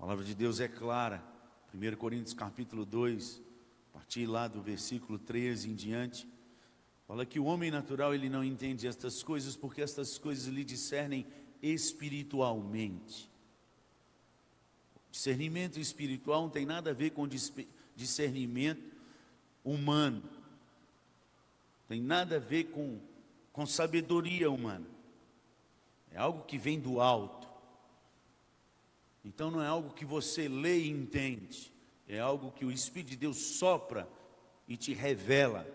palavra de Deus é clara. 1 Coríntios capítulo 2, a partir lá do versículo 13 em diante, fala que o homem natural ele não entende estas coisas porque estas coisas lhe discernem espiritualmente. Discernimento espiritual não tem nada a ver com discernimento humano. Tem nada a ver com, com sabedoria humana. É algo que vem do alto. Então não é algo que você lê e entende. É algo que o Espírito de Deus sopra e te revela.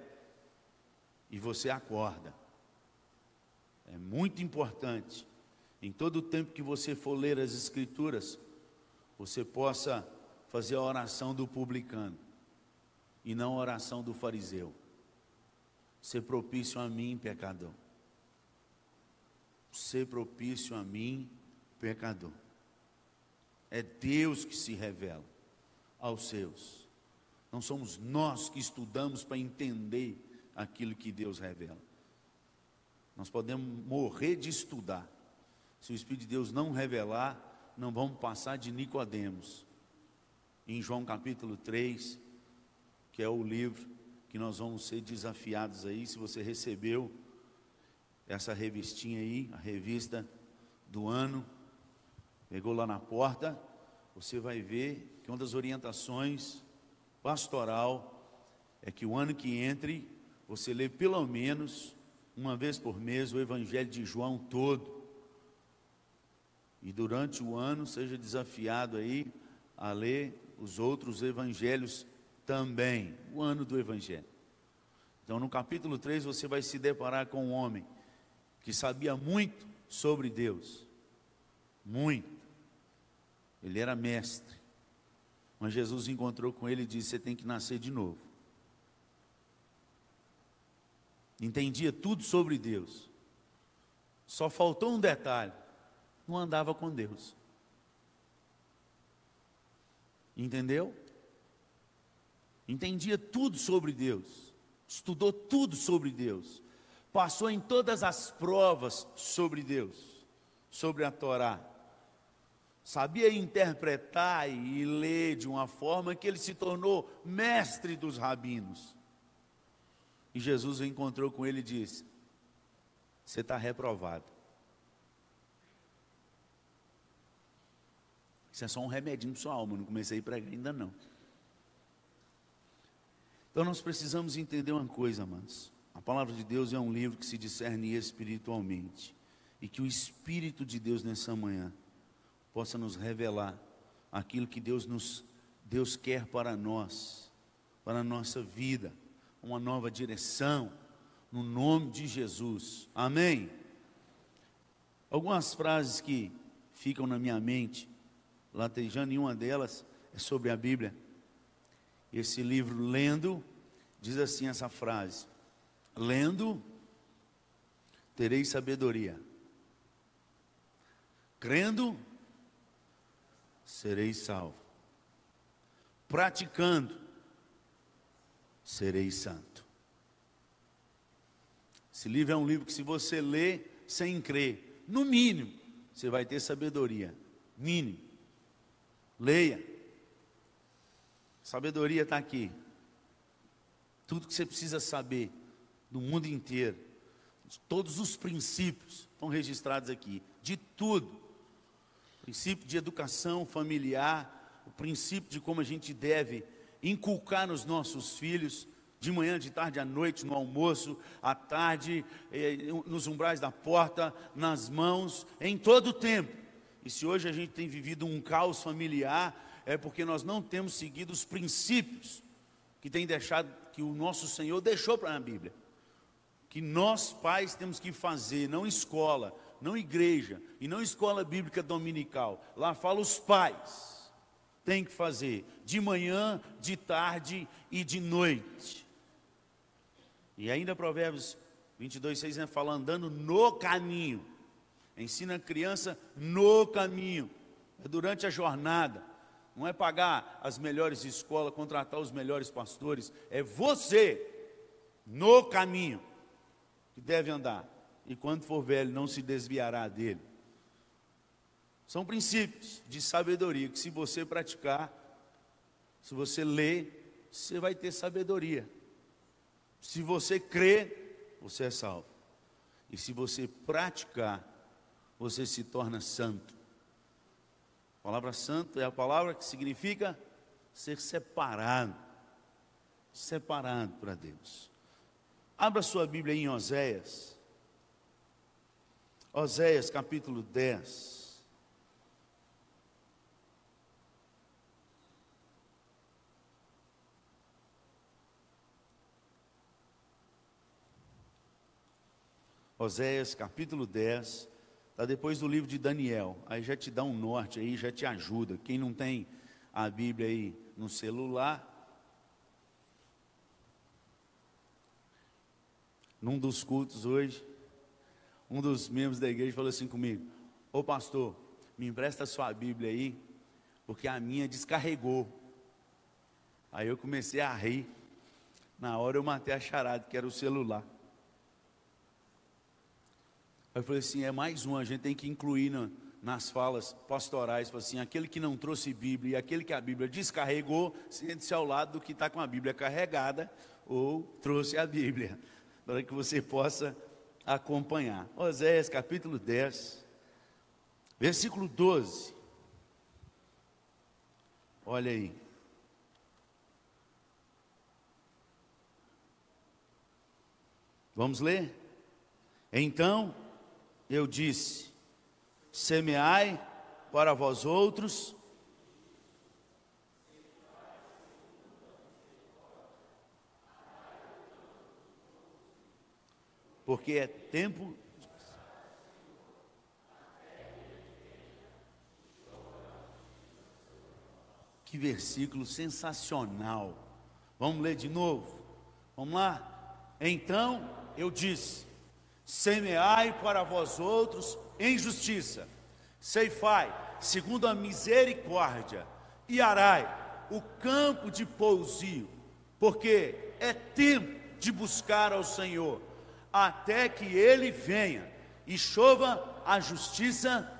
E você acorda. É muito importante. Em todo o tempo que você for ler as Escrituras, você possa fazer a oração do publicano e não a oração do fariseu ser propício a mim, pecador. Ser propício a mim, pecador. É Deus que se revela aos seus. Não somos nós que estudamos para entender aquilo que Deus revela. Nós podemos morrer de estudar. Se o Espírito de Deus não revelar, não vamos passar de Nicodemos. Em João capítulo 3, que é o livro que nós vamos ser desafiados aí. Se você recebeu essa revistinha aí, a revista do ano, pegou lá na porta, você vai ver que uma das orientações pastoral é que o ano que entre, você lê pelo menos uma vez por mês o Evangelho de João todo. E durante o ano seja desafiado aí a ler os outros evangelhos também, o ano do Evangelho. Então, no capítulo 3, você vai se deparar com um homem que sabia muito sobre Deus, muito. Ele era mestre. Mas Jesus encontrou com ele e disse: Você tem que nascer de novo. Entendia tudo sobre Deus. Só faltou um detalhe: não andava com Deus. Entendeu? entendia tudo sobre Deus, estudou tudo sobre Deus, passou em todas as provas sobre Deus, sobre a Torá. Sabia interpretar e ler de uma forma que ele se tornou mestre dos rabinos. E Jesus o encontrou com ele e disse: Você está reprovado. Isso é só um remedinho para sua alma, não comecei a pregar ainda não. Então nós precisamos entender uma coisa, amados. A palavra de Deus é um livro que se discerne espiritualmente. E que o Espírito de Deus nessa manhã possa nos revelar aquilo que Deus nos Deus quer para nós, para a nossa vida, uma nova direção, no nome de Jesus. Amém. Algumas frases que ficam na minha mente, latejando, e uma delas é sobre a Bíblia esse livro lendo, diz assim essa frase: lendo, terei sabedoria, crendo, serei salvo, praticando, serei santo. Esse livro é um livro que, se você lê sem crer, no mínimo, você vai ter sabedoria. Mínimo. Leia. Sabedoria está aqui. Tudo que você precisa saber do mundo inteiro, todos os princípios estão registrados aqui, de tudo. Princípio de educação familiar, o princípio de como a gente deve inculcar nos nossos filhos, de manhã, de tarde, à noite, no almoço, à tarde, eh, nos umbrais da porta, nas mãos, em todo o tempo. E se hoje a gente tem vivido um caos familiar, é porque nós não temos seguido os princípios que tem deixado, que o nosso Senhor deixou para a Bíblia. Que nós, pais, temos que fazer, não escola, não igreja, e não escola bíblica dominical. Lá fala os pais. Tem que fazer de manhã, de tarde e de noite. E ainda Provérbios 22, 6 né, fala andando no caminho. Ensina a criança no caminho, é durante a jornada não é pagar as melhores escolas, contratar os melhores pastores, é você no caminho que deve andar. E quando for velho, não se desviará dele. São princípios de sabedoria que, se você praticar, se você ler, você vai ter sabedoria. Se você crer, você é salvo. E se você praticar, você se torna santo. A palavra santo é a palavra que significa ser separado. Separado para Deus. Abra sua Bíblia em Oséias. Oséias capítulo 10. Oséias capítulo 10, está depois do livro de Daniel. Aí já te dá um norte aí, já te ajuda. Quem não tem a Bíblia aí no celular, num dos cultos hoje, um dos membros da igreja falou assim comigo: Ô pastor, me empresta a sua Bíblia aí, porque a minha descarregou. Aí eu comecei a rir. Na hora eu matei a charada, que era o celular. Aí eu falei assim: é mais um, a gente tem que incluir na, nas falas pastorais, assim, aquele que não trouxe Bíblia e aquele que a Bíblia descarregou, sente-se ao lado do que está com a Bíblia carregada ou trouxe a Bíblia, para que você possa acompanhar. Oséias capítulo 10, versículo 12. Olha aí. Vamos ler? Então eu disse: semeai para vós outros. Porque é tempo Que versículo sensacional. Vamos ler de novo? Vamos lá? Então eu disse: semeai para vós outros em justiça, ceifai segundo a misericórdia, e arai o campo de pousio, porque é tempo de buscar ao Senhor, até que Ele venha e chova a justiça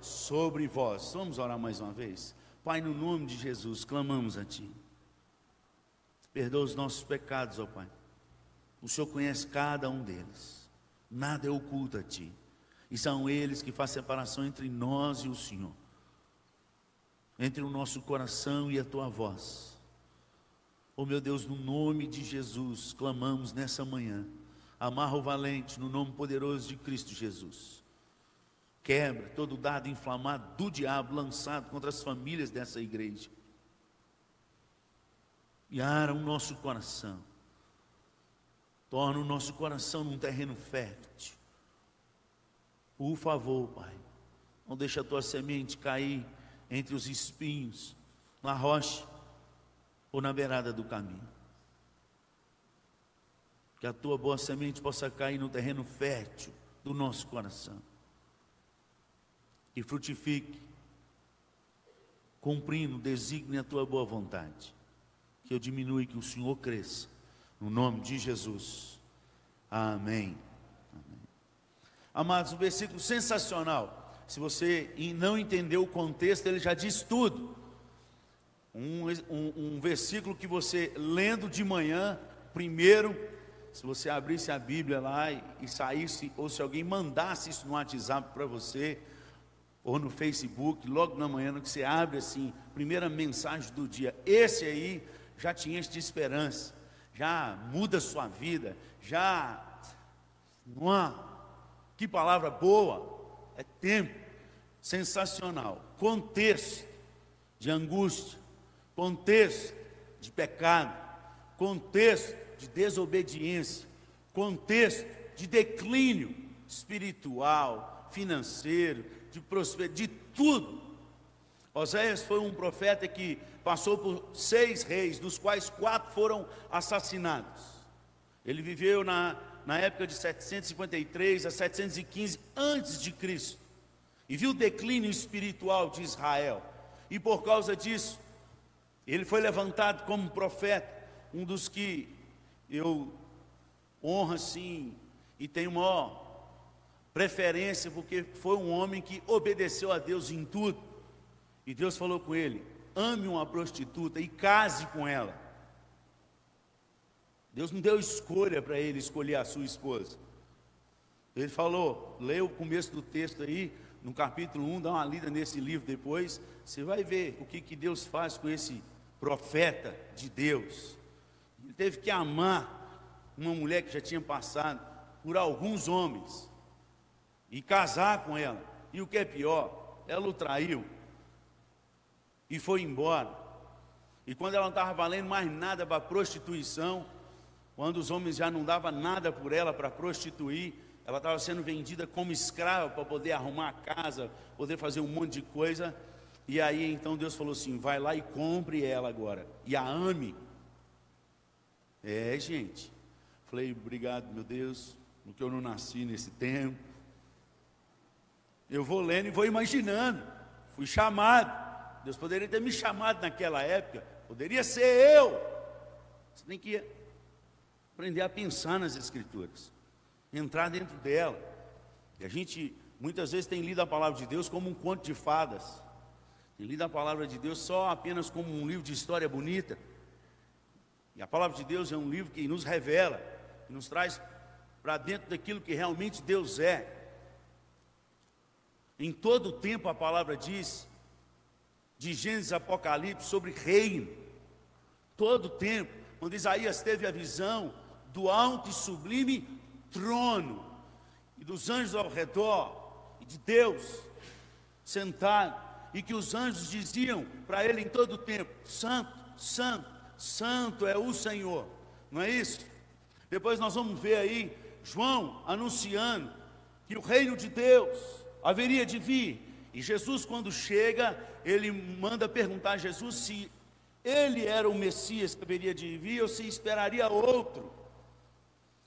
sobre vós. Vamos orar mais uma vez? Pai, no nome de Jesus, clamamos a Ti. Perdoa os nossos pecados, ó Pai. O Senhor conhece cada um deles nada é oculto a ti. E são eles que fazem separação entre nós e o Senhor, entre o nosso coração e a tua voz. Oh meu Deus, no nome de Jesus, clamamos nessa manhã. Amarra o valente no nome poderoso de Cristo Jesus. Quebra todo dado inflamado do diabo lançado contra as famílias dessa igreja. E ara o nosso coração Torna o nosso coração num terreno fértil. Por favor, Pai, não deixe a tua semente cair entre os espinhos, na rocha ou na beirada do caminho. Que a tua boa semente possa cair no terreno fértil do nosso coração. E frutifique, cumprindo, designe a tua boa vontade. Que eu diminua e que o Senhor cresça no nome de Jesus. Amém. Amém. Amados, um versículo sensacional. Se você não entendeu o contexto, ele já diz tudo. Um, um, um versículo que você lendo de manhã, primeiro, se você abrisse a Bíblia lá e, saísse, ou se alguém mandasse isso no WhatsApp para você, ou no Facebook, logo na manhã, no que você abre assim, primeira mensagem do dia, esse aí já te enche de esperança já muda a sua vida, já. que palavra boa! É tempo sensacional. Contexto de angústia, contexto de pecado, contexto de desobediência, contexto de declínio espiritual, financeiro, de prosperidade, de tudo. Oséias foi um profeta que passou por seis reis, dos quais quatro foram assassinados. Ele viveu na, na época de 753 a 715 antes de Cristo e viu o declínio espiritual de Israel. E por causa disso, ele foi levantado como profeta, um dos que eu honro assim e tenho maior preferência porque foi um homem que obedeceu a Deus em tudo. E Deus falou com ele: ame uma prostituta e case com ela. Deus não deu escolha para ele escolher a sua esposa. Ele falou, leia o começo do texto aí, no capítulo 1, dá uma lida nesse livro depois, você vai ver o que, que Deus faz com esse profeta de Deus. Teve que amar uma mulher que já tinha passado por alguns homens e casar com ela. E o que é pior, ela o traiu e foi embora. E quando ela não estava valendo mais nada para prostituição, quando os homens já não davam nada por ela para prostituir, ela estava sendo vendida como escrava para poder arrumar a casa, poder fazer um monte de coisa. E aí então Deus falou assim: vai lá e compre ela agora, e a ame. É, gente. Falei, obrigado, meu Deus, porque eu não nasci nesse tempo. Eu vou lendo e vou imaginando. Fui chamado. Deus poderia ter me chamado naquela época. Poderia ser eu. Você tem que aprender a pensar nas Escrituras, entrar dentro dela. E a gente muitas vezes tem lido a palavra de Deus como um conto de fadas. Tem lido a palavra de Deus só apenas como um livro de história bonita. E a palavra de Deus é um livro que nos revela, que nos traz para dentro daquilo que realmente Deus é. Em todo o tempo a palavra diz, de Gênesis Apocalipse, sobre reino. Todo o tempo, quando Isaías teve a visão do alto e sublime trono, e dos anjos ao redor, e de Deus sentado, e que os anjos diziam para ele em todo o tempo: Santo, Santo, Santo é o Senhor, não é isso? Depois nós vamos ver aí João anunciando que o reino de Deus haveria de vir, e Jesus, quando chega, ele manda perguntar a Jesus se ele era o Messias que haveria de vir ou se esperaria outro.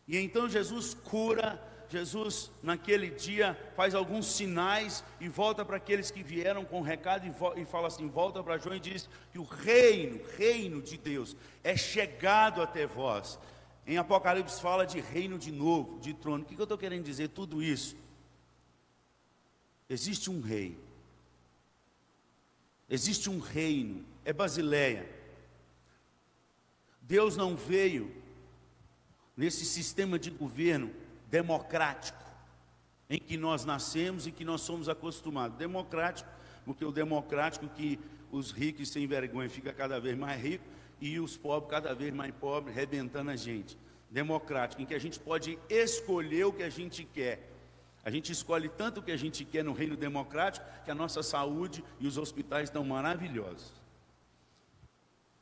E então Jesus cura, Jesus naquele dia faz alguns sinais e volta para aqueles que vieram com recado e, e fala assim: volta para João e diz que o reino, reino de Deus, é chegado até vós. Em Apocalipse fala de reino de novo, de trono. O que eu estou querendo dizer? Tudo isso. Existe um rei, existe um reino, é Basileia. Deus não veio nesse sistema de governo democrático em que nós nascemos e que nós somos acostumados. Democrático, porque o democrático que os ricos sem vergonha fica cada vez mais ricos e os pobres cada vez mais pobres, rebentando a gente. Democrático, em que a gente pode escolher o que a gente quer. A gente escolhe tanto o que a gente quer no reino democrático que a nossa saúde e os hospitais estão maravilhosos.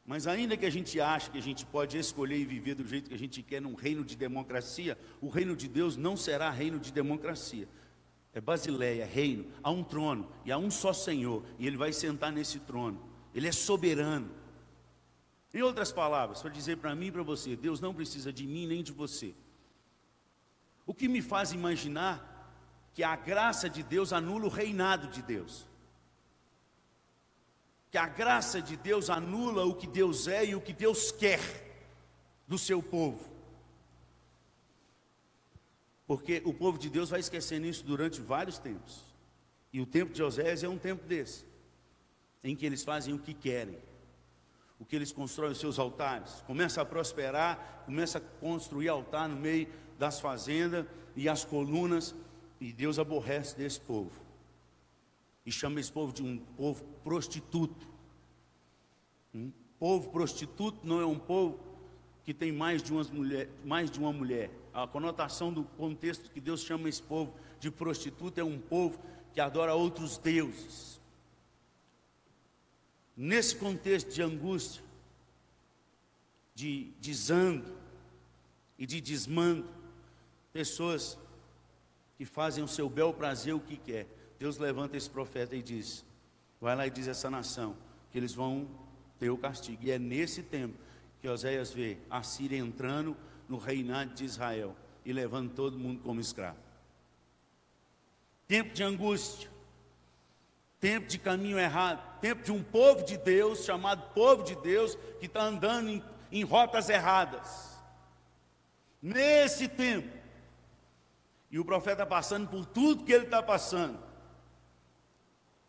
Mas ainda que a gente ache que a gente pode escolher e viver do jeito que a gente quer num reino de democracia, o reino de Deus não será reino de democracia. É Basileia, reino, há um trono e há um só Senhor, e ele vai sentar nesse trono. Ele é soberano. Em outras palavras, para dizer para mim e para você, Deus não precisa de mim nem de você. O que me faz imaginar que a graça de Deus anula o reinado de Deus que a graça de Deus anula o que Deus é e o que Deus quer do seu povo. Porque o povo de Deus vai esquecendo isso durante vários tempos. E o tempo de Osés é um tempo desse, em que eles fazem o que querem, o que eles constroem os seus altares, começa a prosperar, começa a construir altar no meio das fazendas e as colunas, e Deus aborrece desse povo e chama esse povo de um povo prostituto. Um povo prostituto não é um povo que tem mais de, umas mulher, mais de uma mulher. A conotação do contexto que Deus chama esse povo de prostituto é um povo que adora outros deuses. Nesse contexto de angústia, de desando e de desmando, pessoas que fazem o seu bel prazer o que quer Deus levanta esse profeta e diz: vai lá e diz a essa nação que eles vão ter o castigo. E é nesse tempo que Oséias vê a Síria entrando no reinado de Israel e levando todo mundo como escravo. Tempo de angústia, tempo de caminho errado, tempo de um povo de Deus, chamado povo de Deus, que está andando em, em rotas erradas. Nesse tempo, E o profeta passando por tudo que ele está passando.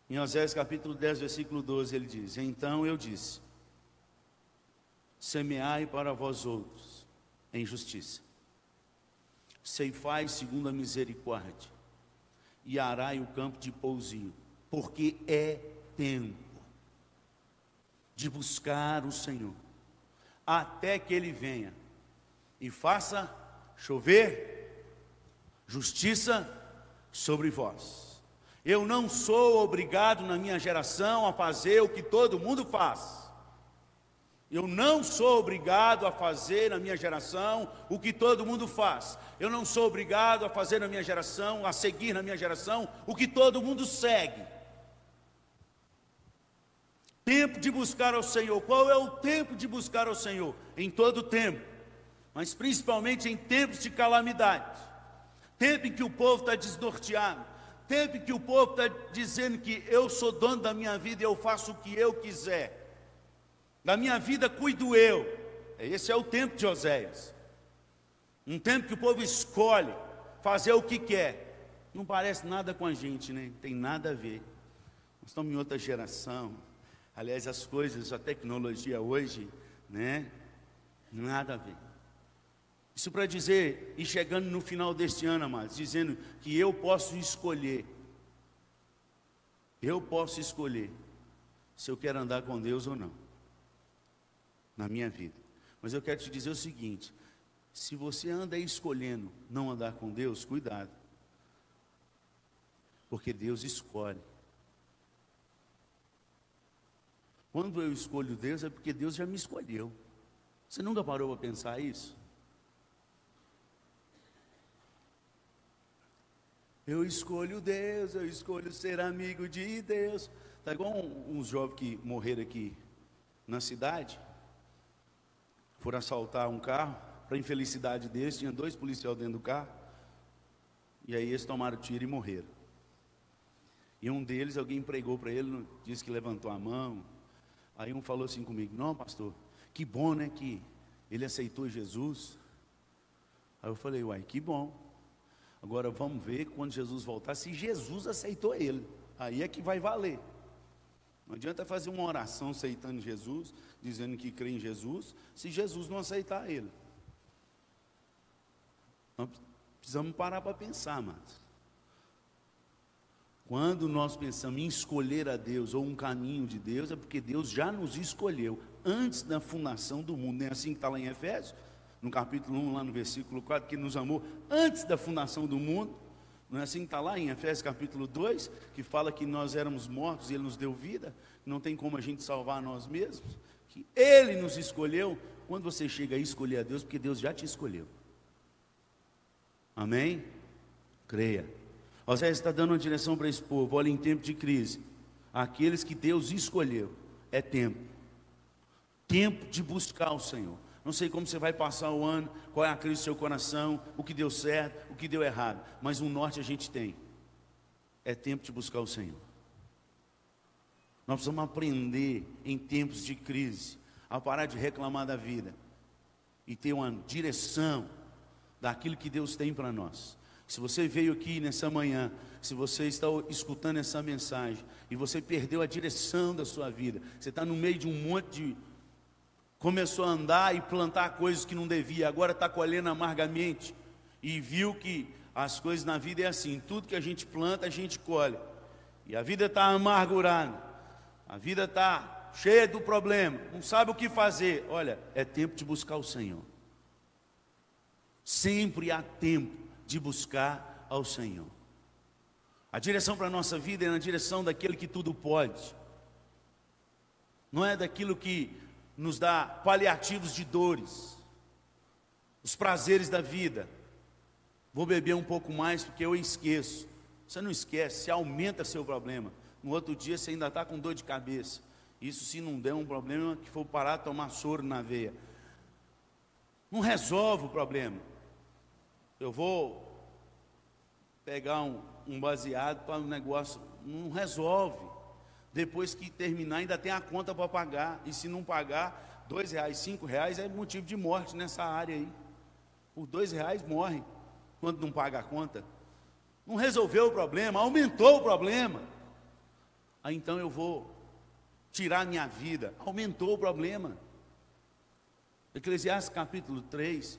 Em Oséias capítulo 10, versículo 12, ele diz: Então eu disse: Semeai para vós outros em justiça, ceifai segundo a misericórdia, e arai o campo de pousio, porque é tempo de buscar o Senhor, até que Ele venha e faça chover justiça sobre vós. Eu não sou obrigado na minha geração a fazer o que todo mundo faz. Eu não sou obrigado a fazer na minha geração o que todo mundo faz. Eu não sou obrigado a fazer na minha geração, a seguir na minha geração o que todo mundo segue. Tempo de buscar ao Senhor. Qual é o tempo de buscar ao Senhor? Em todo tempo, mas principalmente em tempos de calamidade. Tempo em que o povo está desnorteado. Tempo em que o povo está dizendo que eu sou dono da minha vida e eu faço o que eu quiser. Da minha vida cuido eu. Esse é o tempo de Oséias. Um tempo que o povo escolhe fazer o que quer. Não parece nada com a gente, né? Tem nada a ver. Nós estamos em outra geração. Aliás, as coisas, a tecnologia hoje, né? Nada a ver. Isso para dizer, e chegando no final deste ano, amados, dizendo que eu posso escolher. Eu posso escolher se eu quero andar com Deus ou não. Na minha vida. Mas eu quero te dizer o seguinte: se você anda escolhendo não andar com Deus, cuidado. Porque Deus escolhe. Quando eu escolho Deus, é porque Deus já me escolheu. Você nunca parou para pensar isso? Eu escolho Deus, eu escolho ser amigo de Deus. Está igual uns jovens que morreram aqui na cidade, foram assaltar um carro, para infelicidade deles, tinha dois policiais dentro do carro, e aí eles tomaram tiro e morreram. E um deles, alguém pregou para ele, disse que levantou a mão, Aí um falou assim comigo: Não, pastor, que bom, né? Que ele aceitou Jesus. Aí eu falei: Uai, que bom. Agora vamos ver quando Jesus voltar, se Jesus aceitou ele. Aí é que vai valer. Não adianta fazer uma oração aceitando Jesus, dizendo que crê em Jesus, se Jesus não aceitar ele. Nós precisamos parar para pensar, mas quando nós pensamos em escolher a Deus ou um caminho de Deus, é porque Deus já nos escolheu antes da fundação do mundo. Não é assim que está lá em Efésios, no capítulo 1, lá no versículo 4, que nos amou antes da fundação do mundo. Não é assim que está lá em Efésios capítulo 2, que fala que nós éramos mortos e Ele nos deu vida, não tem como a gente salvar nós mesmos, que Ele nos escolheu. Quando você chega a escolher a Deus, porque Deus já te escolheu. Amém? Creia. Oséias está dando uma direção para esse povo. Olha, em tempo de crise, aqueles que Deus escolheu, é tempo. Tempo de buscar o Senhor. Não sei como você vai passar o ano, qual é a crise do seu coração, o que deu certo, o que deu errado, mas um norte a gente tem. É tempo de buscar o Senhor. Nós precisamos aprender em tempos de crise a parar de reclamar da vida e ter uma direção daquilo que Deus tem para nós. Se você veio aqui nessa manhã, se você está escutando essa mensagem e você perdeu a direção da sua vida, você está no meio de um monte de. Começou a andar e plantar coisas que não devia, agora está colhendo amargamente e viu que as coisas na vida é assim: tudo que a gente planta, a gente colhe, e a vida está amargurada, a vida está cheia do problema, não sabe o que fazer. Olha, é tempo de buscar o Senhor. Sempre há tempo de buscar ao Senhor. A direção para a nossa vida é na direção daquele que tudo pode, não é daquilo que nos dá paliativos de dores, os prazeres da vida. Vou beber um pouco mais porque eu esqueço. Você não esquece, se aumenta seu problema. No outro dia você ainda está com dor de cabeça. Isso se não der um problema que for parar de tomar soro na veia. Não resolve o problema. Eu vou pegar um, um baseado para um negócio, não resolve. Depois que terminar, ainda tem a conta para pagar. E se não pagar, dois reais, cinco reais é motivo de morte nessa área aí. Por dois reais morre quando não paga a conta. não resolveu o problema, aumentou o problema. Aí então eu vou tirar minha vida, aumentou o problema. Eclesiastes capítulo 3,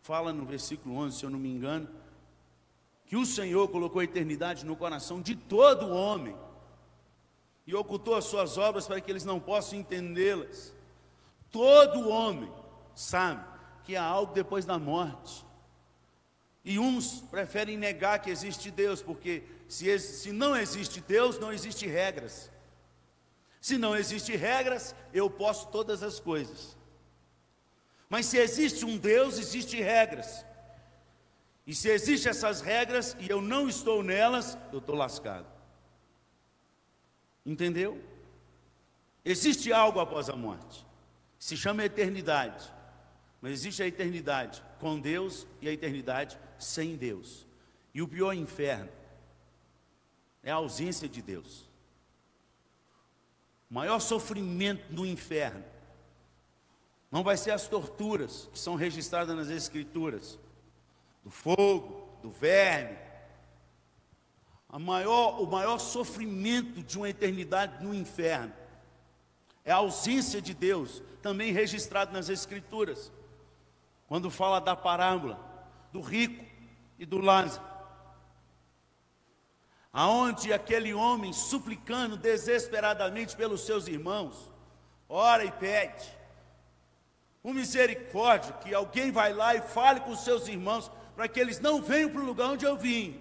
fala no versículo 11, se eu não me engano, que o Senhor colocou a eternidade no coração de todo homem e ocultou as suas obras para que eles não possam entendê-las. Todo homem sabe que há algo depois da morte. E uns preferem negar que existe Deus, porque se, se não existe Deus, não existe regras. Se não existe regras, eu posso todas as coisas. Mas se existe um Deus, existe regras. E se existem essas regras e eu não estou nelas, eu estou lascado. Entendeu? Existe algo após a morte. Se chama eternidade. Mas existe a eternidade com Deus e a eternidade sem Deus. E o pior inferno é a ausência de Deus. O maior sofrimento do inferno não vai ser as torturas que são registradas nas Escrituras, do fogo, do verme. Maior, o maior sofrimento de uma eternidade no inferno é a ausência de Deus, também registrado nas Escrituras, quando fala da parábola do rico e do Lázaro, aonde aquele homem suplicando desesperadamente pelos seus irmãos, ora e pede, com misericórdia, que alguém vai lá e fale com os seus irmãos, para que eles não venham para o lugar onde eu vim.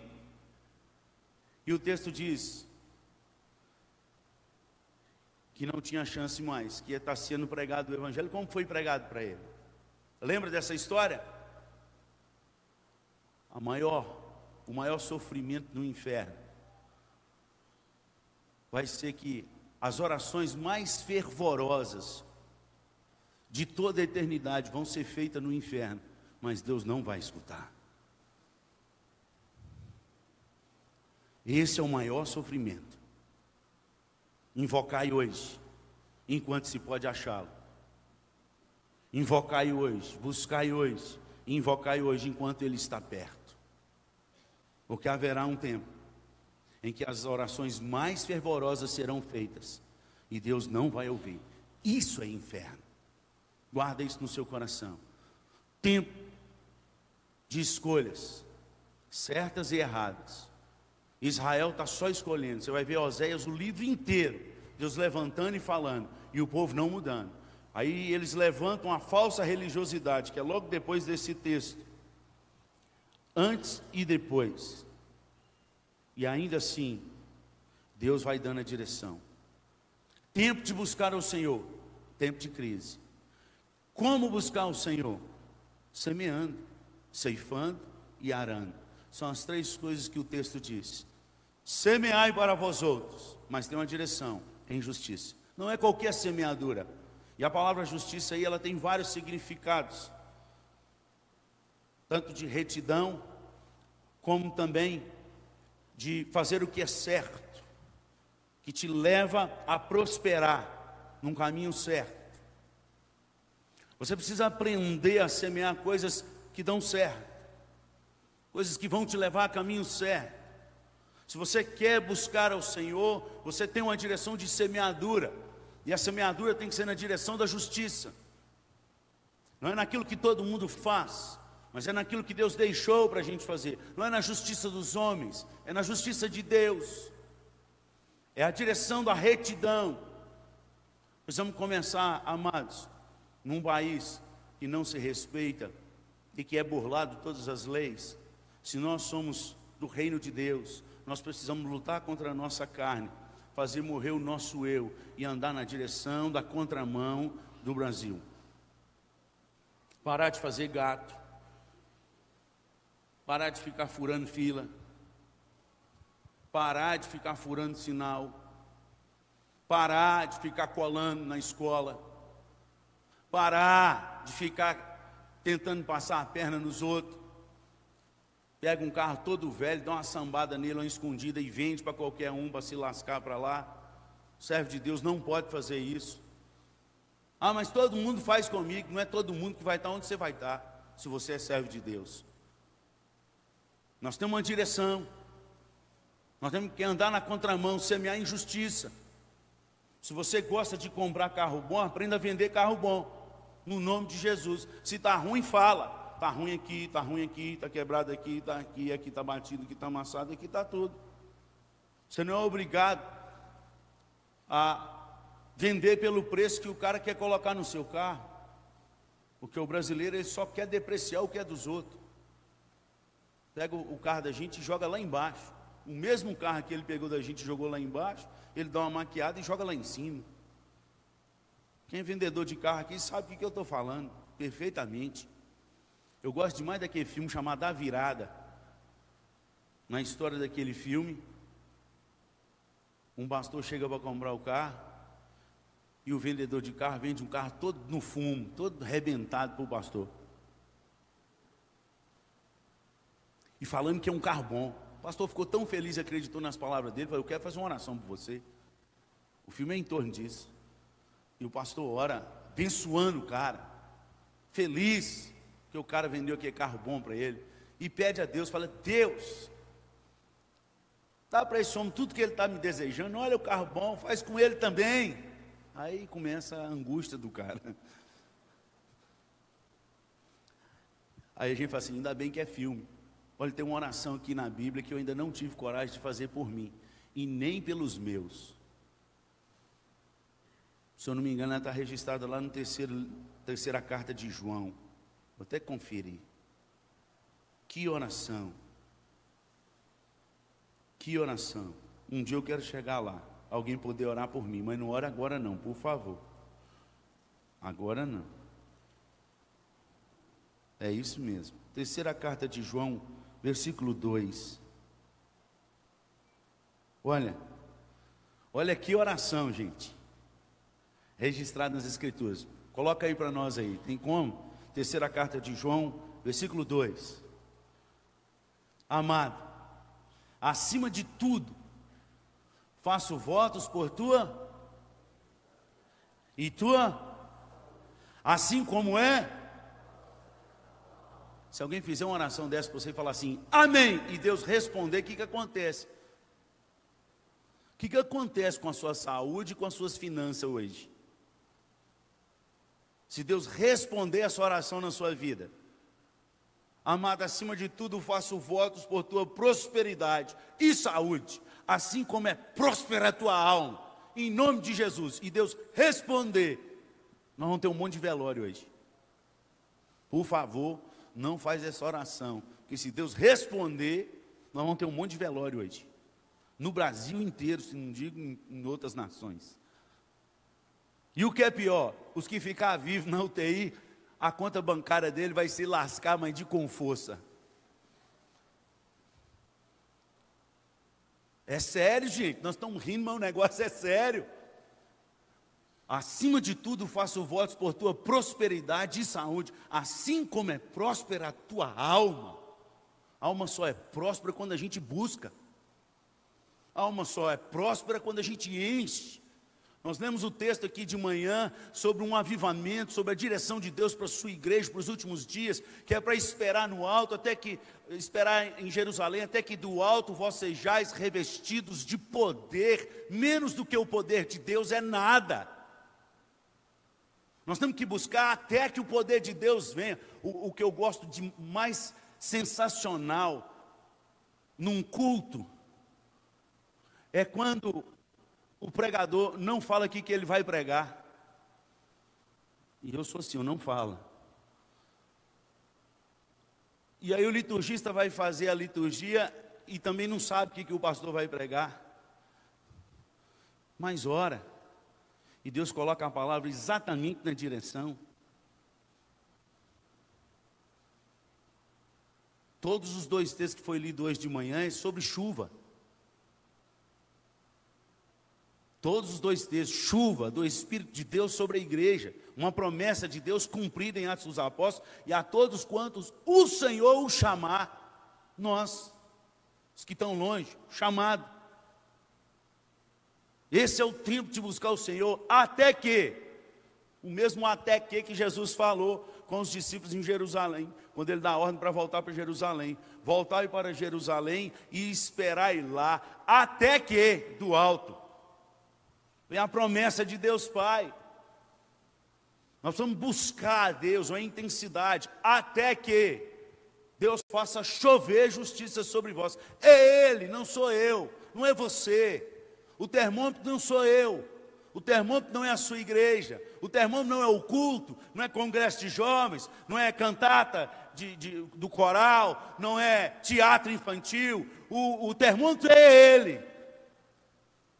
E o texto diz que não tinha chance mais, que estar sendo pregado o Evangelho, como foi pregado para ele. Lembra dessa história? A maior, o maior sofrimento no inferno vai ser que as orações mais fervorosas de toda a eternidade vão ser feitas no inferno, mas Deus não vai escutar. Esse é o maior sofrimento. Invocai hoje, enquanto se pode achá-lo. Invocai hoje, buscai hoje, invocai hoje enquanto ele está perto. Porque haverá um tempo em que as orações mais fervorosas serão feitas e Deus não vai ouvir. Isso é inferno. Guarda isso no seu coração. Tempo de escolhas, certas e erradas. Israel está só escolhendo. Você vai ver Oséias o livro inteiro, Deus levantando e falando, e o povo não mudando. Aí eles levantam a falsa religiosidade, que é logo depois desse texto. Antes e depois. E ainda assim, Deus vai dando a direção. Tempo de buscar o Senhor, tempo de crise. Como buscar o Senhor? Semeando, ceifando e arando. São as três coisas que o texto diz. Semeai para vós outros, mas tem uma direção, em justiça. Não é qualquer semeadura. E a palavra justiça aí, ela tem vários significados. Tanto de retidão, como também de fazer o que é certo, que te leva a prosperar num caminho certo. Você precisa aprender a semear coisas que dão certo, coisas que vão te levar a caminho certo. Se você quer buscar ao Senhor, você tem uma direção de semeadura, e a semeadura tem que ser na direção da justiça, não é naquilo que todo mundo faz, mas é naquilo que Deus deixou para a gente fazer, não é na justiça dos homens, é na justiça de Deus, é a direção da retidão. Precisamos começar, amados, num país que não se respeita e que é burlado todas as leis, se nós somos do reino de Deus, nós precisamos lutar contra a nossa carne, fazer morrer o nosso eu e andar na direção da contramão do Brasil. Parar de fazer gato, parar de ficar furando fila, parar de ficar furando sinal, parar de ficar colando na escola parar de ficar tentando passar a perna nos outros. Pega um carro todo velho, dá uma sambada nele, uma escondida e vende para qualquer um para se lascar para lá. O servo de Deus não pode fazer isso. Ah, mas todo mundo faz comigo. Não é todo mundo que vai estar onde você vai estar, se você é servo de Deus. Nós temos uma direção. Nós temos que andar na contramão, semear injustiça. Se você gosta de comprar carro bom, aprenda a vender carro bom. No nome de Jesus. Se está ruim, fala. Está ruim aqui, está ruim aqui, está quebrado aqui, está aqui, aqui está batido, aqui está amassado, aqui está tudo. Você não é obrigado a vender pelo preço que o cara quer colocar no seu carro. Porque o brasileiro ele só quer depreciar o que é dos outros. Pega o carro da gente e joga lá embaixo. O mesmo carro que ele pegou da gente e jogou lá embaixo, ele dá uma maquiada e joga lá em cima. Quem é vendedor de carro aqui sabe o que eu estou falando, perfeitamente. Eu gosto demais daquele filme chamado A Virada. Na história daquele filme, um pastor chega para comprar o carro e o vendedor de carro vende um carro todo no fumo, todo arrebentado para o pastor. E falando que é um carro bom. O pastor ficou tão feliz e acreditou nas palavras dele, falou, eu quero fazer uma oração por você. O filme é em torno disso. E o pastor ora, abençoando o cara, feliz que o cara vendeu aquele carro bom para ele. E pede a Deus, fala, Deus, dá para esse homem tudo que ele está me desejando, olha o carro bom, faz com ele também. Aí começa a angústia do cara. Aí a gente fala assim, ainda bem que é filme. Olha, tem uma oração aqui na Bíblia que eu ainda não tive coragem de fazer por mim, e nem pelos meus. Se eu não me engano, ela está registrada lá no terceiro, terceira carta de João. Vou até conferir. Que oração. Que oração. Um dia eu quero chegar lá. Alguém poder orar por mim, mas não ora agora não, por favor. Agora não. É isso mesmo. Terceira carta de João, versículo 2. Olha, olha que oração, gente. Registrada nas Escrituras. Coloca aí para nós aí. Tem como? Terceira carta de João, versículo 2. Amado, acima de tudo, faço votos por tua e tua, assim como é se alguém fizer uma oração dessa para você e falar assim, amém, e Deus responder, o que, que acontece? O que, que acontece com a sua saúde e com as suas finanças hoje? Se Deus responder essa oração na sua vida, amado, acima de tudo faço votos por tua prosperidade e saúde, assim como é próspera a tua alma, em nome de Jesus, e Deus responder, nós vamos ter um monte de velório hoje. Por favor, não faz essa oração. Porque se Deus responder, nós vamos ter um monte de velório hoje. No Brasil inteiro, se não digo em, em outras nações. E o que é pior? Os que ficar vivos na UTI, a conta bancária dele vai se lascar, mas de com força. É sério, gente. Nós estamos rindo, mas o negócio é sério. Acima de tudo, faço votos por tua prosperidade e saúde, assim como é próspera a tua alma. A alma só é próspera quando a gente busca. A alma só é próspera quando a gente enche. Nós lemos o texto aqui de manhã sobre um avivamento, sobre a direção de Deus para a sua igreja para os últimos dias, que é para esperar no alto, até que esperar em Jerusalém, até que do alto vós sejais revestidos de poder, menos do que o poder de Deus é nada. Nós temos que buscar até que o poder de Deus venha. O, o que eu gosto de mais sensacional num culto é quando o pregador não fala aqui que ele vai pregar. E eu sou assim, eu não falo. E aí o liturgista vai fazer a liturgia e também não sabe o que, que o pastor vai pregar. Mas ora. E Deus coloca a palavra exatamente na direção. Todos os dois textos que foi lido hoje de manhã é sobre chuva. Todos os dois textos, chuva do Espírito de Deus sobre a igreja, uma promessa de Deus cumprida em Atos dos Apóstolos, e a todos quantos o Senhor o chamar, nós, os que estão longe, chamado. Esse é o tempo de buscar o Senhor, até que, o mesmo até que que Jesus falou com os discípulos em Jerusalém, quando ele dá a ordem para voltar para Jerusalém. Voltar para Jerusalém e esperar ir lá, até que, do alto, vem a promessa de Deus Pai. Nós vamos buscar a Deus uma intensidade, até que Deus faça chover justiça sobre vós. É Ele, não sou eu, não é você. O termômetro não sou eu. O termômetro não é a sua igreja, o termômetro não é o culto, não é congresso de jovens, não é cantata de, de, do coral, não é teatro infantil. O, o termômetro é Ele.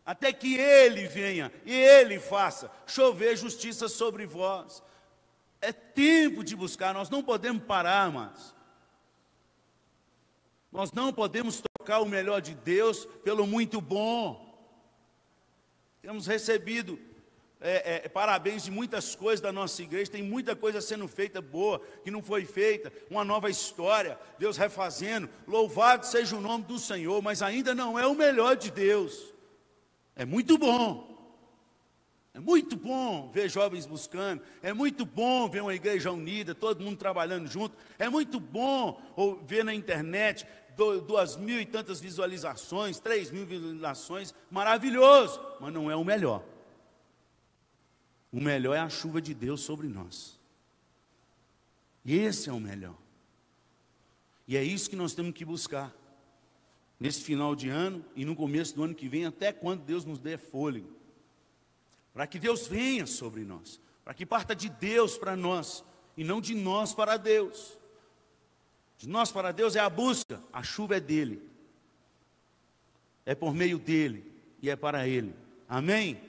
Até que Ele venha e Ele faça chover justiça sobre vós. É tempo de buscar, nós não podemos parar, mas nós não podemos trocar o melhor de Deus pelo muito bom. Temos recebido é, é, parabéns de muitas coisas da nossa igreja, tem muita coisa sendo feita boa, que não foi feita, uma nova história, Deus refazendo, louvado seja o nome do Senhor, mas ainda não é o melhor de Deus. É muito bom, é muito bom ver jovens buscando, é muito bom ver uma igreja unida, todo mundo trabalhando junto, é muito bom ver na internet duas mil e tantas visualizações, três mil visualizações, maravilhoso, mas não é o melhor. O melhor é a chuva de Deus sobre nós. E esse é o melhor. E é isso que nós temos que buscar. Nesse final de ano e no começo do ano que vem, até quando Deus nos der fôlego. Para que Deus venha sobre nós. Para que parta de Deus para nós e não de nós para Deus. De nós para Deus é a busca, a chuva é dele. É por meio dele e é para ele. Amém?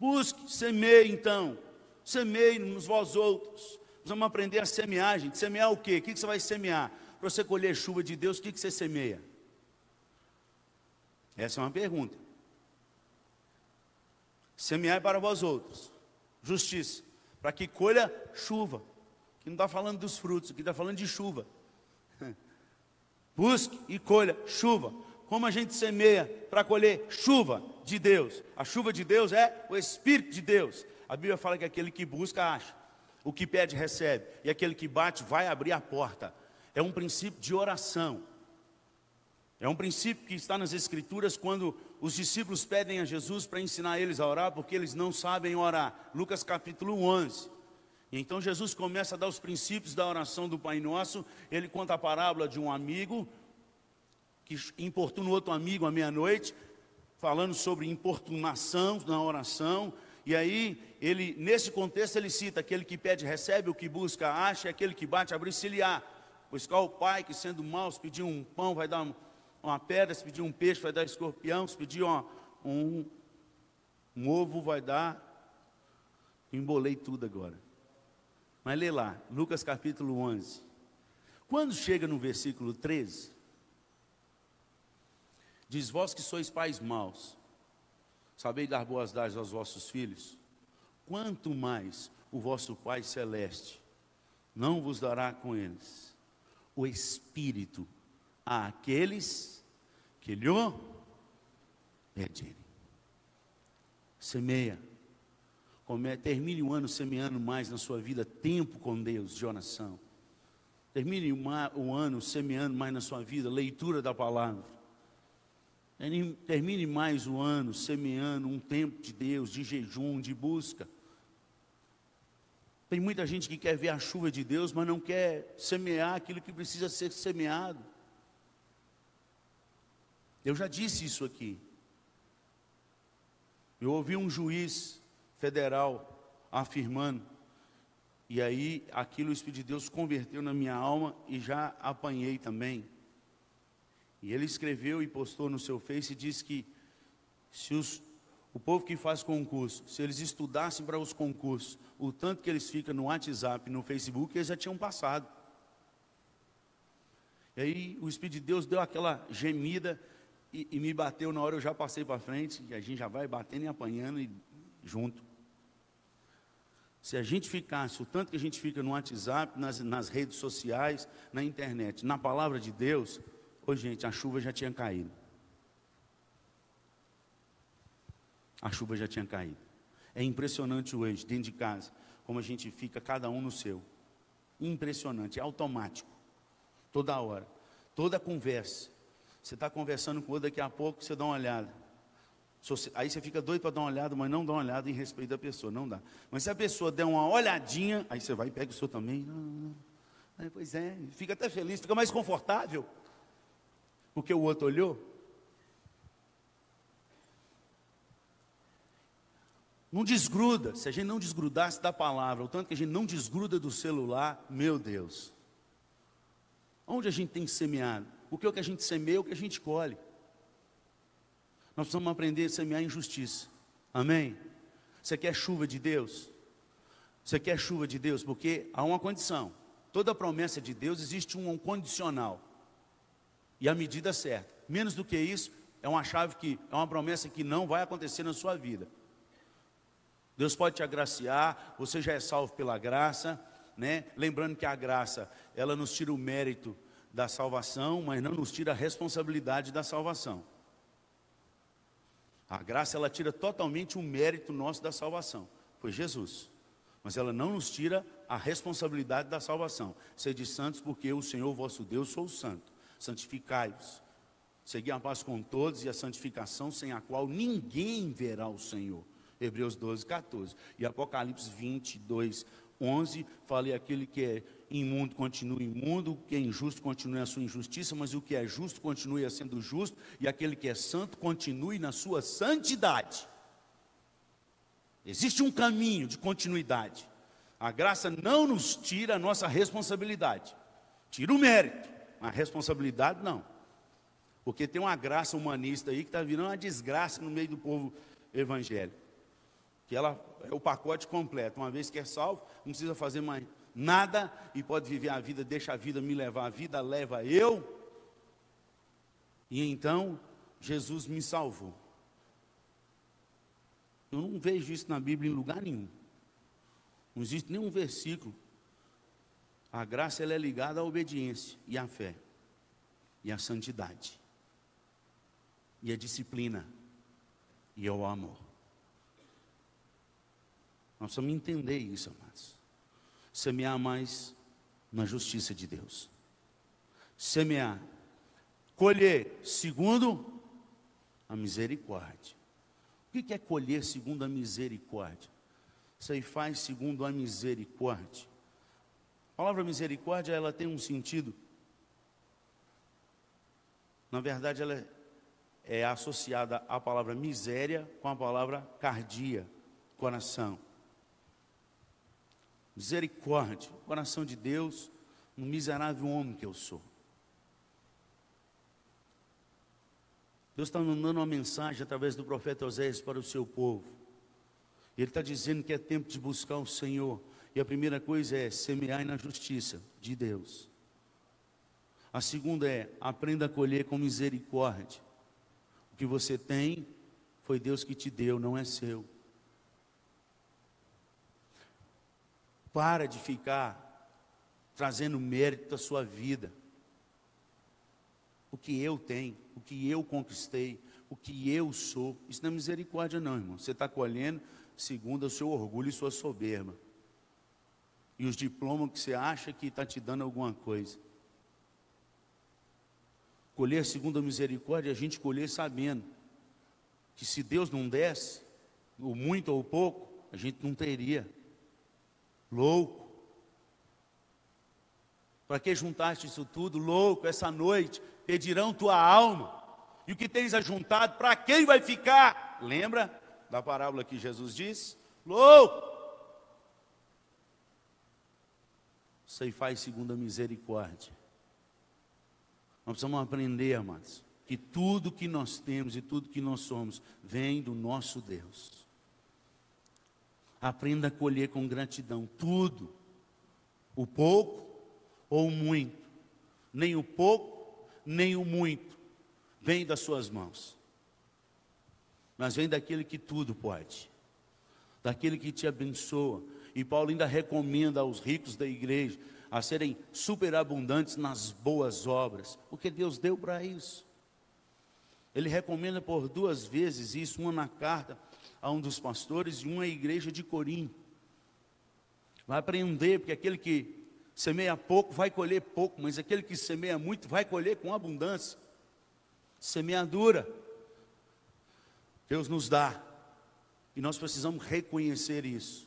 Busque, semeie então. Semeie nos vós outros. Vamos aprender a semear, gente. Semear o quê? O que você vai semear? Para você colher chuva de Deus, o que você semeia? Essa é uma pergunta. Semear para vós outros. Justiça. Para que colha chuva. Que não está falando dos frutos, aqui está falando de chuva. Busque e colha chuva. Como a gente semeia para colher chuva de Deus? A chuva de Deus é o Espírito de Deus. A Bíblia fala que aquele que busca, acha. O que pede, recebe. E aquele que bate, vai abrir a porta. É um princípio de oração. É um princípio que está nas Escrituras quando os discípulos pedem a Jesus para ensinar eles a orar, porque eles não sabem orar. Lucas capítulo 11. E então Jesus começa a dar os princípios da oração do Pai Nosso. Ele conta a parábola de um amigo que importuna outro amigo à meia-noite, falando sobre importunação na oração. E aí, ele, nesse contexto, ele cita: aquele que pede, recebe, o que busca, acha, e aquele que bate, abre se lhe há. Pois qual o pai que, sendo mau, se pedir um pão, vai dar uma pedra, se pedir um peixe, vai dar escorpião, se pedir uma, um, um ovo, vai dar. Embolei tudo agora. Mas lê lá, Lucas capítulo 11. Quando chega no versículo 13, diz: Vós que sois pais maus, sabeis dar boas dádivas aos vossos filhos, quanto mais o vosso Pai celeste não vos dará com eles o Espírito àqueles que lhe pedirem. Semeia termine o ano semeando mais na sua vida tempo com Deus de oração. Termine o ano semeando mais na sua vida leitura da palavra. Termine mais o ano semeando um tempo de Deus, de jejum, de busca. Tem muita gente que quer ver a chuva de Deus, mas não quer semear aquilo que precisa ser semeado. Eu já disse isso aqui. Eu ouvi um juiz federal afirmando. E aí aquilo o Espírito de Deus converteu na minha alma e já apanhei também. E ele escreveu e postou no seu Face e disse que se os, o povo que faz concurso, se eles estudassem para os concursos, o tanto que eles ficam no WhatsApp, no Facebook, eles já tinham passado. E aí o Espírito de Deus deu aquela gemida e, e me bateu na hora, eu já passei para frente, e a gente já vai batendo e apanhando e junto. Se a gente ficasse, o tanto que a gente fica no WhatsApp, nas, nas redes sociais, na internet, na palavra de Deus, ô gente, a chuva já tinha caído. A chuva já tinha caído. É impressionante hoje, dentro de casa, como a gente fica cada um no seu. Impressionante, é automático. Toda hora. Toda conversa. Você está conversando com outro, daqui a pouco você dá uma olhada. Aí você fica doido para dar uma olhada, mas não dá uma olhada em respeito da pessoa, não dá. Mas se a pessoa der uma olhadinha, aí você vai e pega o seu também. Não, não. Aí, pois é, fica até feliz, fica mais confortável. Porque o outro olhou. Não desgruda. Se a gente não desgrudasse da palavra, o tanto que a gente não desgruda do celular, meu Deus. Onde a gente tem semeado? O que é o que a gente semeia, o que a gente colhe. Nós precisamos aprender a semear injustiça. Amém? Você quer chuva de Deus? Você quer chuva de Deus? Porque há uma condição. Toda promessa de Deus existe um condicional. E a medida certa. Menos do que isso, é uma chave que é uma promessa que não vai acontecer na sua vida. Deus pode te agraciar, você já é salvo pela graça, né? Lembrando que a graça, ela nos tira o mérito da salvação, mas não nos tira a responsabilidade da salvação. A graça ela tira totalmente o mérito nosso da salvação. Foi Jesus. Mas ela não nos tira a responsabilidade da salvação. Sede santos, porque eu, o Senhor vosso Deus, sou santo. Santificai-vos. Segui a paz com todos e a santificação, sem a qual ninguém verá o Senhor. Hebreus 12, 14. E Apocalipse 22, 11, falei aquele que é imundo continue imundo, o que é injusto continue a sua injustiça, mas o que é justo continue sendo justo, e aquele que é santo continue na sua santidade. Existe um caminho de continuidade. A graça não nos tira a nossa responsabilidade, tira o mérito, a responsabilidade não. Porque tem uma graça humanista aí que está virando uma desgraça no meio do povo evangélico que ela é o pacote completo. Uma vez que é salvo, não precisa fazer mais nada e pode viver a vida, deixa a vida me levar, a vida leva eu. E então Jesus me salvou. Eu não vejo isso na Bíblia em lugar nenhum. Não existe nenhum versículo. A graça ela é ligada à obediência e à fé e à santidade e à disciplina e ao amor. Nós precisamos entender isso, amados. Semear mais na justiça de Deus. Semear. Colher segundo a misericórdia. O que é colher segundo a misericórdia? Aí faz segundo a misericórdia. A palavra misericórdia, ela tem um sentido. Na verdade, ela é associada à palavra miséria com a palavra cardia, coração misericórdia, coração de Deus, um miserável homem que eu sou. Deus está mandando uma mensagem através do profeta Oséias para o seu povo. Ele está dizendo que é tempo de buscar o Senhor. E a primeira coisa é semear na justiça de Deus. A segunda é aprenda a colher com misericórdia. O que você tem foi Deus que te deu, não é seu. Para de ficar trazendo mérito da sua vida. O que eu tenho, o que eu conquistei, o que eu sou. Isso não é misericórdia, não, irmão. Você está colhendo segundo o seu orgulho e sua soberba. E os diplomas que você acha que está te dando alguma coisa. Colher segundo a misericórdia, a gente colher sabendo que se Deus não desse, ou muito ou pouco, a gente não teria louco. Para que juntaste isso tudo, louco, essa noite pedirão tua alma. E o que tens ajuntado, para quem vai ficar? Lembra da parábola que Jesus disse? Louco! Aí faz segundo a misericórdia. Nós precisamos aprender, amados, que tudo que nós temos e tudo que nós somos vem do nosso Deus. Aprenda a colher com gratidão. Tudo, o pouco ou o muito, nem o pouco, nem o muito, vem das suas mãos, mas vem daquele que tudo pode, daquele que te abençoa. E Paulo ainda recomenda aos ricos da igreja a serem superabundantes nas boas obras, porque Deus deu para isso. Ele recomenda por duas vezes isso, uma na carta a um dos pastores de uma igreja de Corim. Vai aprender, porque aquele que Semeia pouco, vai colher pouco, mas aquele que semeia muito, vai colher com abundância. Semeadura. Deus nos dá. E nós precisamos reconhecer isso.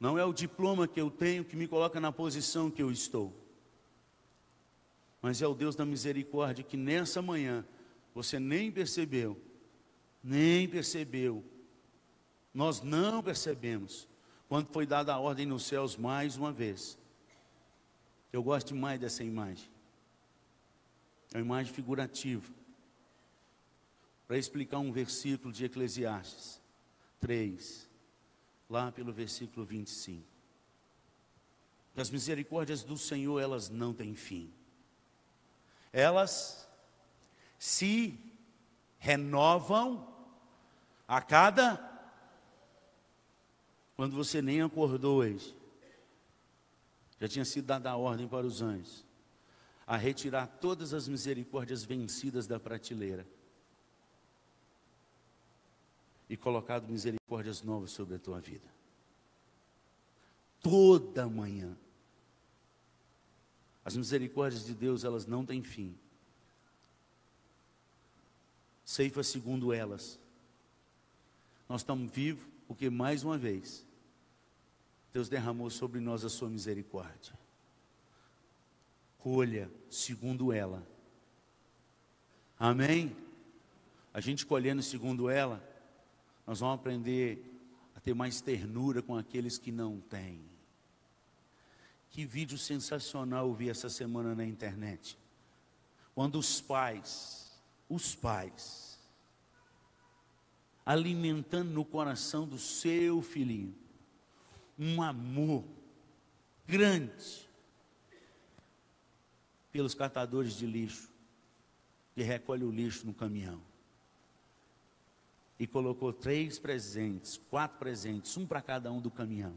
Não é o diploma que eu tenho que me coloca na posição que eu estou. Mas é o Deus da misericórdia que nessa manhã você nem percebeu, nem percebeu. Nós não percebemos quando foi dada a ordem nos céus mais uma vez. Eu gosto demais dessa imagem. É uma imagem figurativa. Para explicar um versículo de Eclesiastes 3, lá pelo versículo 25. Que as misericórdias do Senhor, elas não têm fim. Elas se renovam a cada quando você nem acordou hoje. Já tinha sido dada a ordem para os anjos a retirar todas as misericórdias vencidas da prateleira e colocado misericórdias novas sobre a tua vida. Toda manhã. As misericórdias de Deus, elas não têm fim. Ceifa segundo elas. Nós estamos vivos porque mais uma vez Deus derramou sobre nós a sua misericórdia. Colha segundo ela. Amém? A gente colhendo segundo ela, nós vamos aprender a ter mais ternura com aqueles que não têm. Que vídeo sensacional eu vi essa semana na internet. Quando os pais, os pais, alimentando no coração do seu filhinho um amor grande pelos catadores de lixo que recolhe o lixo no caminhão e colocou três presentes, quatro presentes, um para cada um do caminhão.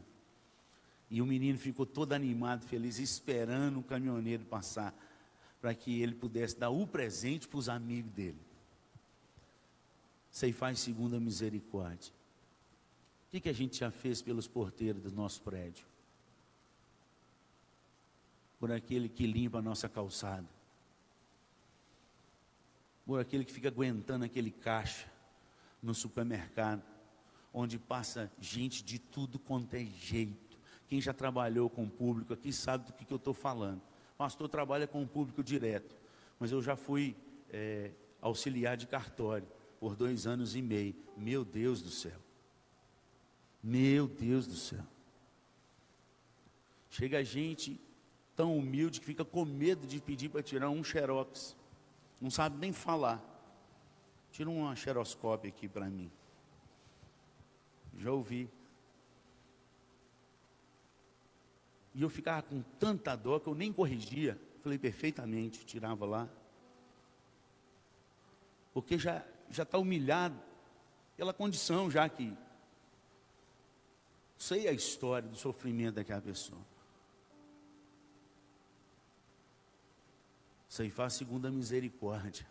E o menino ficou todo animado, feliz, esperando o caminhoneiro passar, para que ele pudesse dar o presente para os amigos dele. Faz segundo a misericórdia. O que, que a gente já fez pelos porteiros do nosso prédio? Por aquele que limpa a nossa calçada. Por aquele que fica aguentando aquele caixa no supermercado, onde passa gente de tudo quanto é jeito. Quem já trabalhou com o público aqui sabe do que, que eu estou falando. Pastor trabalha com o público direto, mas eu já fui é, auxiliar de cartório por dois anos e meio. Meu Deus do céu. Meu Deus do céu. Chega gente tão humilde que fica com medo de pedir para tirar um xerox. Não sabe nem falar. Tira uma xeroscópio aqui para mim. Já ouvi. E eu ficava com tanta dor que eu nem corrigia. Falei perfeitamente, tirava lá. Porque já já está humilhado pela condição, já que sei a história do sofrimento daquela pessoa. Ceifar segundo a misericórdia.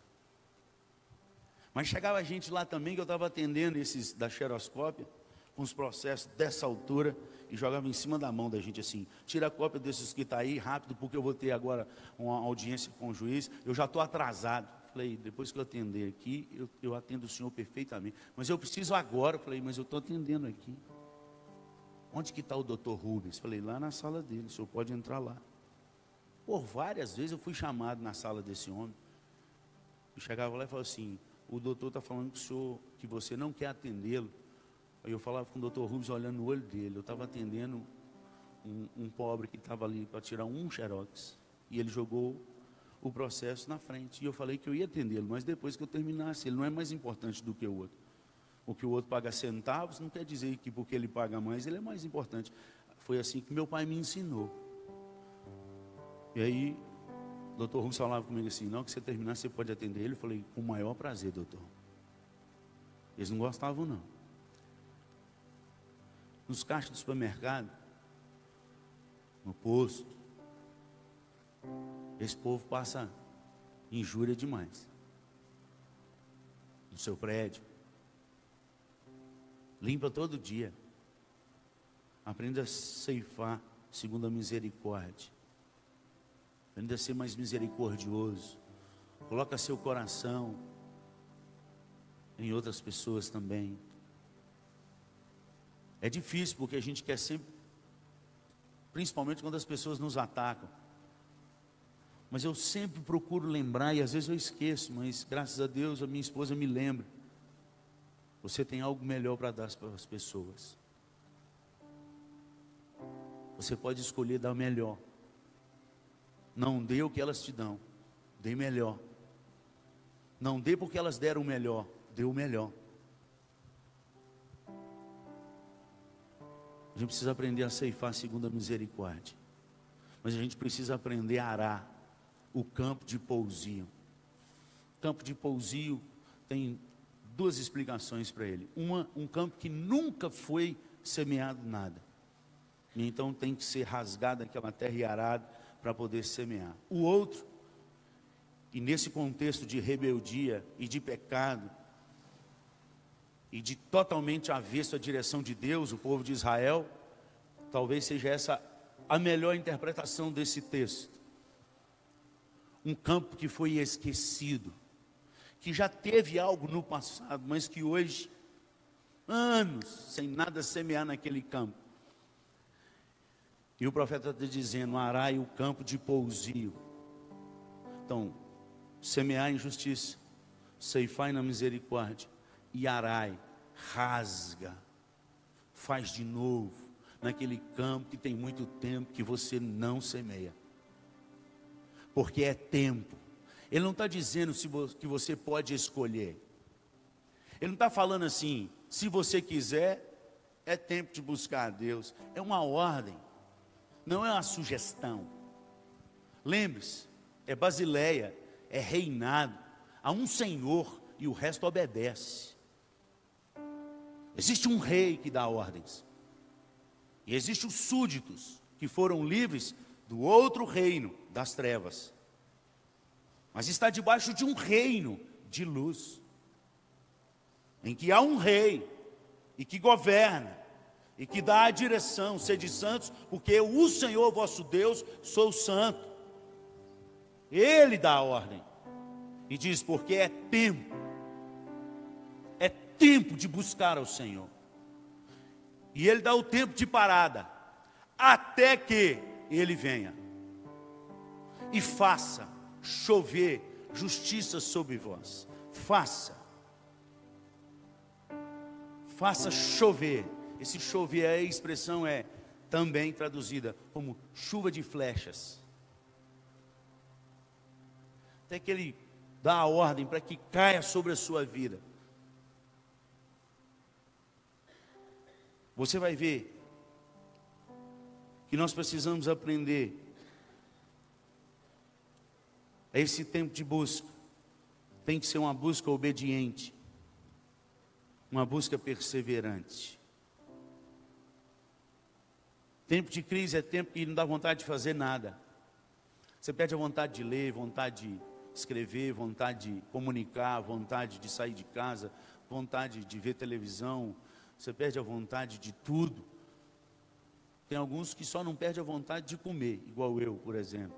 Mas chegava a gente lá também que eu estava atendendo esses da xeroscópia, com os processos dessa altura, e jogava em cima da mão da gente assim: tira a cópia desses que está aí rápido, porque eu vou ter agora uma audiência com o juiz, eu já estou atrasado. Falei, depois que eu atender aqui, eu, eu atendo o senhor perfeitamente. Mas eu preciso agora. Falei, mas eu estou atendendo aqui. Onde que está o doutor Rubens? Falei, lá na sala dele, o senhor pode entrar lá. Por várias vezes eu fui chamado na sala desse homem. Eu chegava lá e falava assim, o doutor está falando que o senhor, que você não quer atendê-lo. Aí eu falava com o doutor Rubens olhando no olho dele. Eu estava atendendo um, um, pobre que estava ali para tirar um xerox. E ele jogou o processo na frente. E eu falei que eu ia atendê-lo, mas depois que eu terminasse, ele não é mais importante do que o outro. O que o outro paga centavos não quer dizer que porque ele paga mais, ele é mais importante. Foi assim que meu pai me ensinou. E aí o doutor Rubens falava comigo assim, não, que você terminar, você pode atender ele. Eu falei, com o maior prazer, doutor. Eles não gostavam, não. Nos caixas do supermercado, no posto, esse povo passa injúria demais. No seu prédio. Limpa todo dia. Aprenda a ceifar segundo a misericórdia. Aprenda a ser mais misericordioso. Coloca seu coração em outras pessoas também. É difícil porque a gente quer sempre, principalmente quando as pessoas nos atacam. Mas eu sempre procuro lembrar, e às vezes eu esqueço, mas graças a Deus a minha esposa me lembra. Você tem algo melhor para dar para as pessoas. Você pode escolher dar melhor. Não dê o que elas te dão, dê melhor. Não dê porque elas deram o melhor, dê o melhor. A gente precisa aprender a ceifar segundo a misericórdia. Mas a gente precisa aprender a arar o campo de pousio. Campo de pousio tem duas explicações para ele. Uma, um campo que nunca foi semeado nada. E então tem que ser rasgada aquela terra e arada para poder semear. O outro, e nesse contexto de rebeldia e de pecado, e de totalmente avesso à direção de Deus, o povo de Israel, talvez seja essa a melhor interpretação desse texto. Um campo que foi esquecido, que já teve algo no passado, mas que hoje, anos sem nada semear naquele campo. E o profeta está dizendo: arai o campo de pousio. Então, semear em justiça, ceifai na misericórdia, e arai, rasga, faz de novo, naquele campo que tem muito tempo que você não semeia, porque é tempo. Ele não está dizendo que você pode escolher, ele não está falando assim, se você quiser, é tempo de buscar a Deus, é uma ordem, não é uma sugestão. Lembre-se, é Basileia, é reinado, há um Senhor e o resto obedece. Existe um rei que dá ordens. E existem os súditos que foram livres do outro reino das trevas. Mas está debaixo de um reino de luz. Em que há um rei e que governa e que dá a direção, sede santos, porque o Senhor vosso Deus sou santo. Ele dá a ordem. E diz: porque é tempo tempo de buscar ao Senhor. E Ele dá o tempo de parada, até que Ele venha e faça chover justiça sobre vós. Faça. Faça chover. Esse chover, a expressão é também traduzida como chuva de flechas. Até que Ele dá a ordem para que caia sobre a sua vida Você vai ver que nós precisamos aprender esse tempo de busca. Tem que ser uma busca obediente, uma busca perseverante. Tempo de crise é tempo que não dá vontade de fazer nada. Você perde a vontade de ler, vontade de escrever, vontade de comunicar, vontade de sair de casa, vontade de ver televisão, você perde a vontade de tudo. Tem alguns que só não perdem a vontade de comer, igual eu, por exemplo.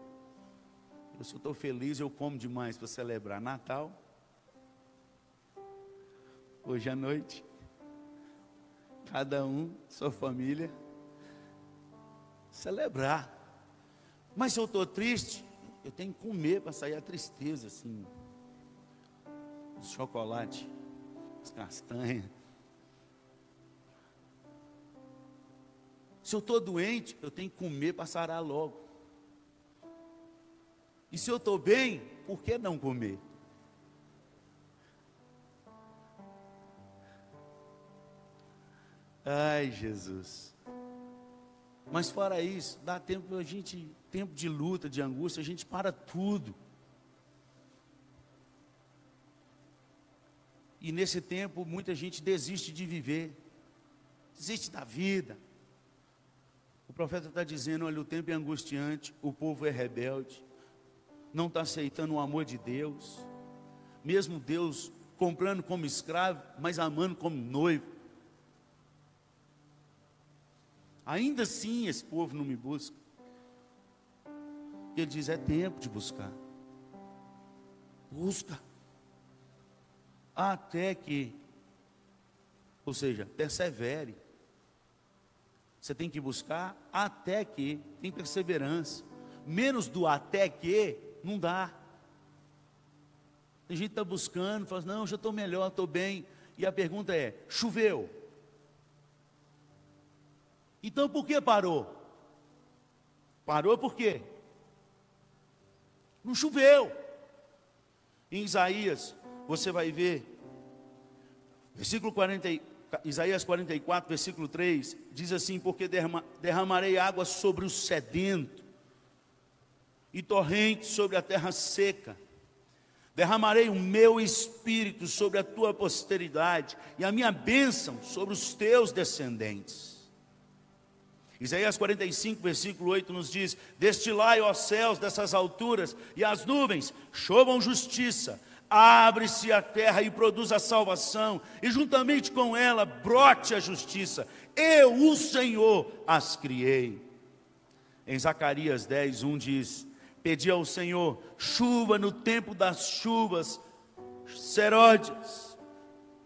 Eu, eu estou feliz, eu como demais para celebrar Natal. Hoje à noite, cada um, sua família, celebrar. Mas se eu estou triste, eu tenho que comer para sair a tristeza, assim. Os chocolate, as castanhas. Se eu estou doente, eu tenho que comer para sarar logo. E se eu estou bem, por que não comer? Ai, Jesus. Mas fora isso, dá tempo a gente, tempo de luta, de angústia, a gente para tudo. E nesse tempo muita gente desiste de viver, desiste da vida. Profeta está dizendo: olha, o tempo é angustiante, o povo é rebelde, não está aceitando o amor de Deus, mesmo Deus comprando como escravo, mas amando como noivo. Ainda assim esse povo não me busca. Ele diz: é tempo de buscar. Busca. Até que, ou seja, persevere. Você tem que buscar até que, tem perseverança. Menos do até que, não dá. Tem gente que está buscando, fala, não, já estou melhor, estou bem. E a pergunta é: choveu? Então por que parou? Parou por quê? Não choveu. Em Isaías, você vai ver, versículo 40, Isaías 44, versículo 3, diz assim: Porque derramarei água sobre o sedento, e torrentes sobre a terra seca, derramarei o meu espírito sobre a tua posteridade, e a minha bênção sobre os teus descendentes. Isaías 45, versículo 8 nos diz: Destilai, ó céus, dessas alturas, e as nuvens, chovam justiça, abre-se a terra e produz a salvação, e juntamente com ela brote a justiça. Eu, o Senhor, as criei. Em Zacarias 10, 1 diz: Pedi ao Senhor chuva no tempo das chuvas seródias.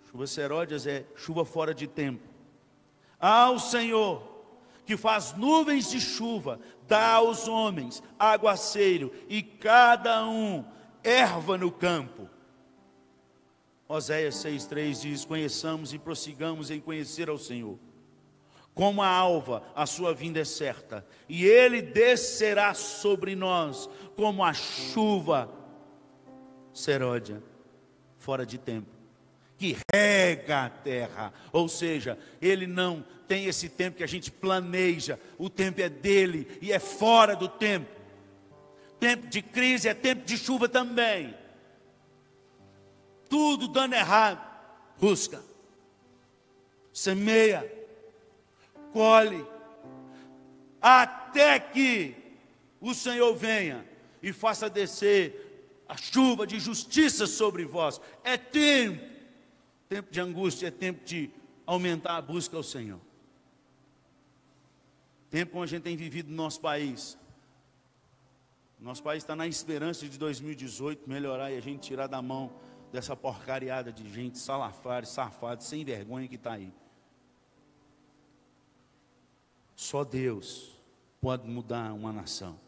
Chuva seródias é chuva fora de tempo. Ao Senhor que faz nuvens de chuva, dá aos homens aguaceiro e cada um erva no campo. Oséias 6,3 diz: Conheçamos e prossigamos em conhecer ao Senhor. Como a alva, a sua vinda é certa, e ele descerá sobre nós como a chuva seródia, fora de tempo, que rega a terra, ou seja, ele não tem esse tempo que a gente planeja, o tempo é dele e é fora do tempo. Tempo de crise é tempo de chuva também. Tudo dando errado, busca, semeia, colhe, até que o Senhor venha e faça descer a chuva de justiça sobre vós. É tempo, tempo de angústia, é tempo de aumentar a busca ao Senhor. Tempo como a gente tem vivido no nosso país. Nosso país está na esperança de 2018 melhorar e a gente tirar da mão dessa porcariada de gente salafário, safado, sem vergonha que está aí. Só Deus pode mudar uma nação.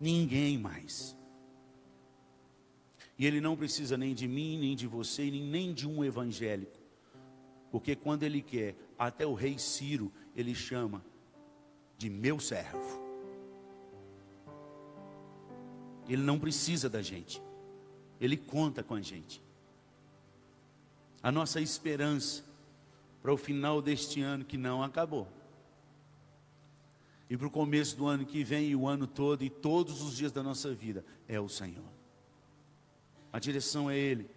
Ninguém mais. E Ele não precisa nem de mim, nem de você, nem de um evangélico. Porque quando Ele quer, até o rei Ciro, ele chama de meu servo. Ele não precisa da gente, ele conta com a gente. A nossa esperança para o final deste ano que não acabou. E para o começo do ano que vem, e o ano todo, e todos os dias da nossa vida, é o Senhor. A direção é Ele.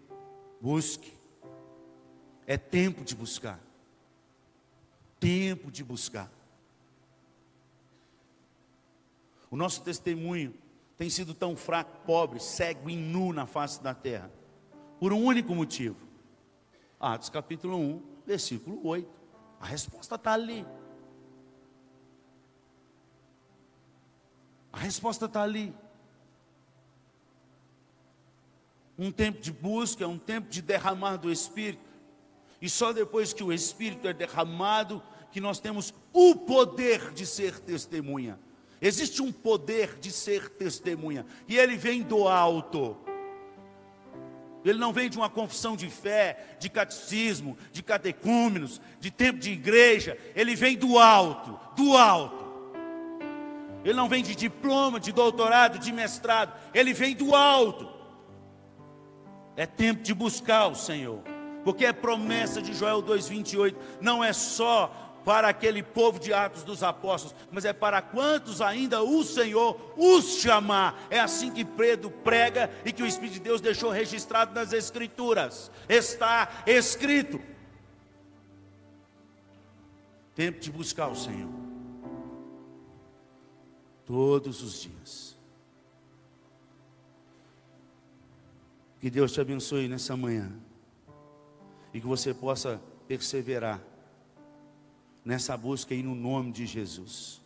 Busque. É tempo de buscar tempo de buscar. O nosso testemunho tem sido tão fraco, pobre, cego e nu na face da terra, por um único motivo. Atos capítulo 1, versículo 8. A resposta está ali. A resposta está ali. Um tempo de busca, um tempo de derramar do Espírito. E só depois que o Espírito é derramado, que nós temos o poder de ser testemunha. Existe um poder de ser testemunha, e ele vem do alto. Ele não vem de uma confissão de fé, de catecismo, de catecúmenos, de tempo de igreja. Ele vem do alto, do alto. Ele não vem de diploma, de doutorado, de mestrado. Ele vem do alto. É tempo de buscar o Senhor. Porque é promessa de Joel 2,28. Não é só para aquele povo de Atos dos Apóstolos, mas é para quantos ainda o Senhor os chamar. É assim que Pedro prega e que o Espírito de Deus deixou registrado nas Escrituras. Está escrito. Tempo de buscar o Senhor. Todos os dias. Que Deus te abençoe nessa manhã. E que você possa perseverar nessa busca aí no nome de Jesus.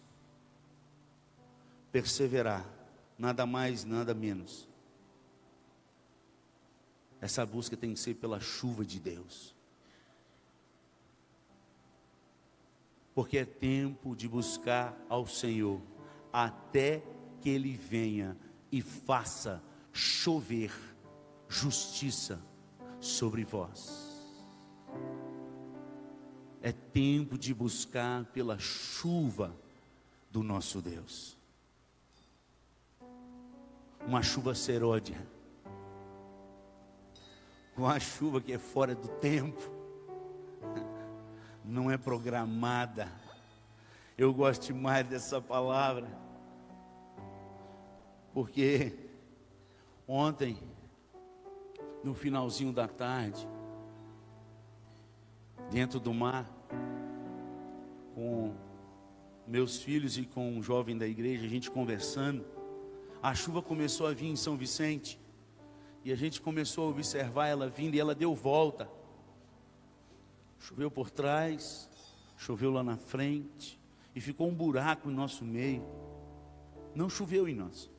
Perseverar, nada mais, nada menos. Essa busca tem que ser pela chuva de Deus. Porque é tempo de buscar ao Senhor até que Ele venha e faça chover justiça sobre vós. É tempo de buscar pela chuva do nosso Deus. Uma chuva seródia. Uma chuva que é fora do tempo. Não é programada. Eu gosto mais dessa palavra. Porque ontem, no finalzinho da tarde, dentro do mar, com meus filhos e com um jovem da igreja, a gente conversando. A chuva começou a vir em São Vicente. E a gente começou a observar ela vindo e ela deu volta. Choveu por trás, choveu lá na frente, e ficou um buraco no nosso meio. Não choveu em nós.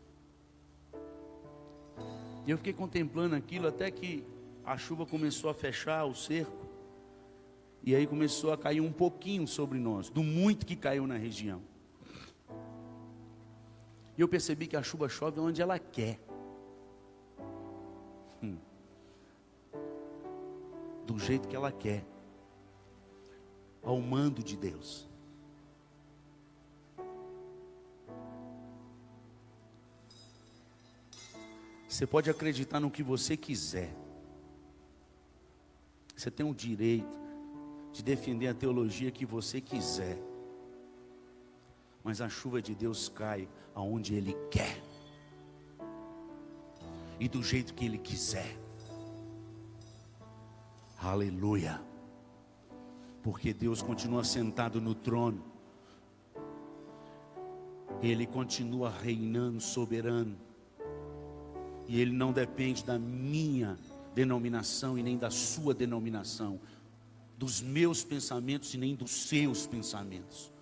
E eu fiquei contemplando aquilo até que a chuva começou a fechar o cerco. E aí começou a cair um pouquinho sobre nós, do muito que caiu na região. E eu percebi que a chuva chove onde ela quer. Hum. Do jeito que ela quer. Ao mando de Deus. Você pode acreditar no que você quiser. Você tem o direito de defender a teologia que você quiser. Mas a chuva de Deus cai aonde Ele quer e do jeito que Ele quiser. Aleluia. Porque Deus continua sentado no trono, Ele continua reinando soberano, e Ele não depende da minha denominação e nem da sua denominação, dos meus pensamentos e nem dos seus pensamentos,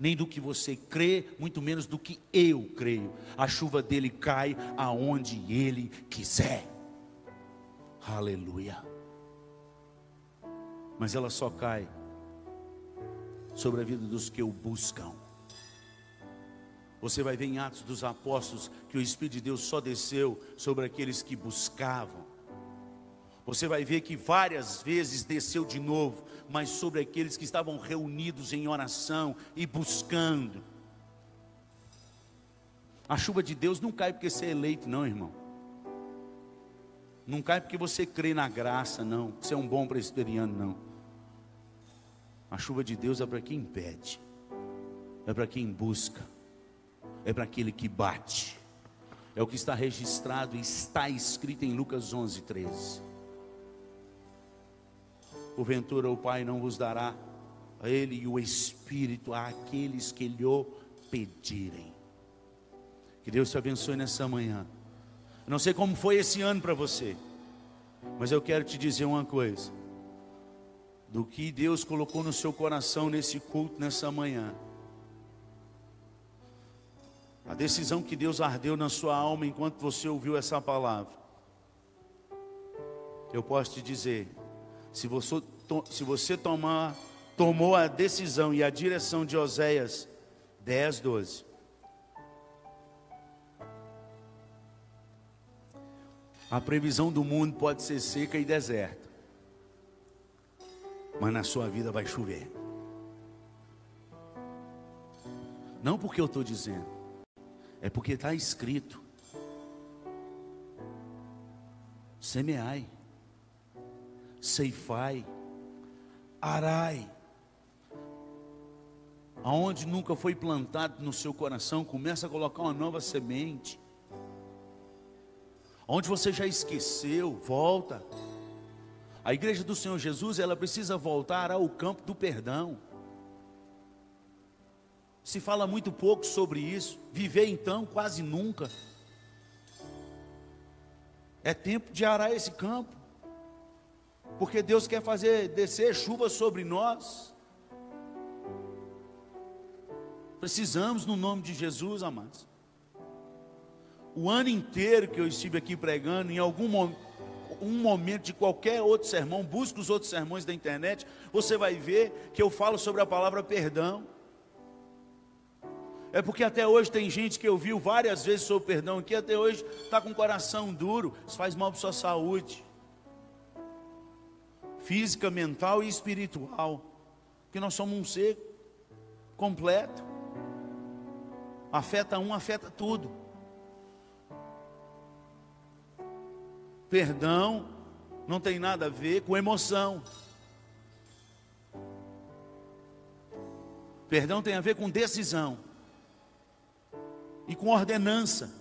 nem do que você crê, muito menos do que eu creio. A chuva dele cai aonde ele quiser. Aleluia. Mas ela só cai sobre a vida dos que o buscam. Você vai ver em Atos dos Apóstolos que o Espírito de Deus só desceu sobre aqueles que buscavam. Você vai ver que várias vezes desceu de novo, mas sobre aqueles que estavam reunidos em oração e buscando. A chuva de Deus não cai porque você é eleito, não, irmão. Não cai porque você crê na graça, não. Você é um bom presbiteriano, não. A chuva de Deus é para quem pede, é para quem busca, é para aquele que bate. É o que está registrado e está escrito em Lucas 11, 13. Porventura o Pai não vos dará a Ele e o Espírito àqueles que lhe pedirem. Que Deus te abençoe nessa manhã. Não sei como foi esse ano para você, mas eu quero te dizer uma coisa. Do que Deus colocou no seu coração nesse culto, nessa manhã. A decisão que Deus ardeu na sua alma enquanto você ouviu essa palavra. Eu posso te dizer, se você, se você tomar, tomou a decisão e a direção de Oséias 10, 12. A previsão do mundo pode ser seca e deserta, mas na sua vida vai chover. Não porque eu estou dizendo, é porque está escrito: semeai ceifai, arai. Aonde nunca foi plantado no seu coração, começa a colocar uma nova semente. Onde você já esqueceu, volta. A igreja do Senhor Jesus, ela precisa voltar ao campo do perdão. Se fala muito pouco sobre isso. Viver então, quase nunca. É tempo de arar esse campo porque Deus quer fazer descer chuva sobre nós. Precisamos no nome de Jesus, amados. O ano inteiro que eu estive aqui pregando, em algum momento um momento de qualquer outro sermão, busque os outros sermões da internet, você vai ver que eu falo sobre a palavra perdão. É porque até hoje tem gente que ouviu várias vezes sobre perdão aqui, até hoje está com o coração duro, isso faz mal para sua saúde, física, mental e espiritual, porque nós somos um ser completo, afeta um, afeta tudo. Perdão não tem nada a ver com emoção. Perdão tem a ver com decisão e com ordenança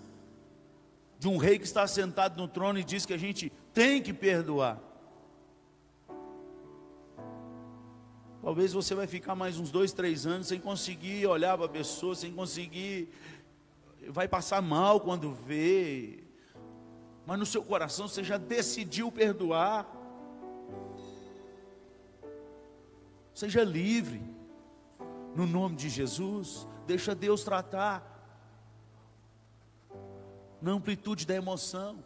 de um rei que está sentado no trono e diz que a gente tem que perdoar. Talvez você vai ficar mais uns dois, três anos sem conseguir olhar para a pessoa, sem conseguir, vai passar mal quando vê, mas no seu coração você já decidiu perdoar. Seja livre, no nome de Jesus, deixa Deus tratar na amplitude da emoção.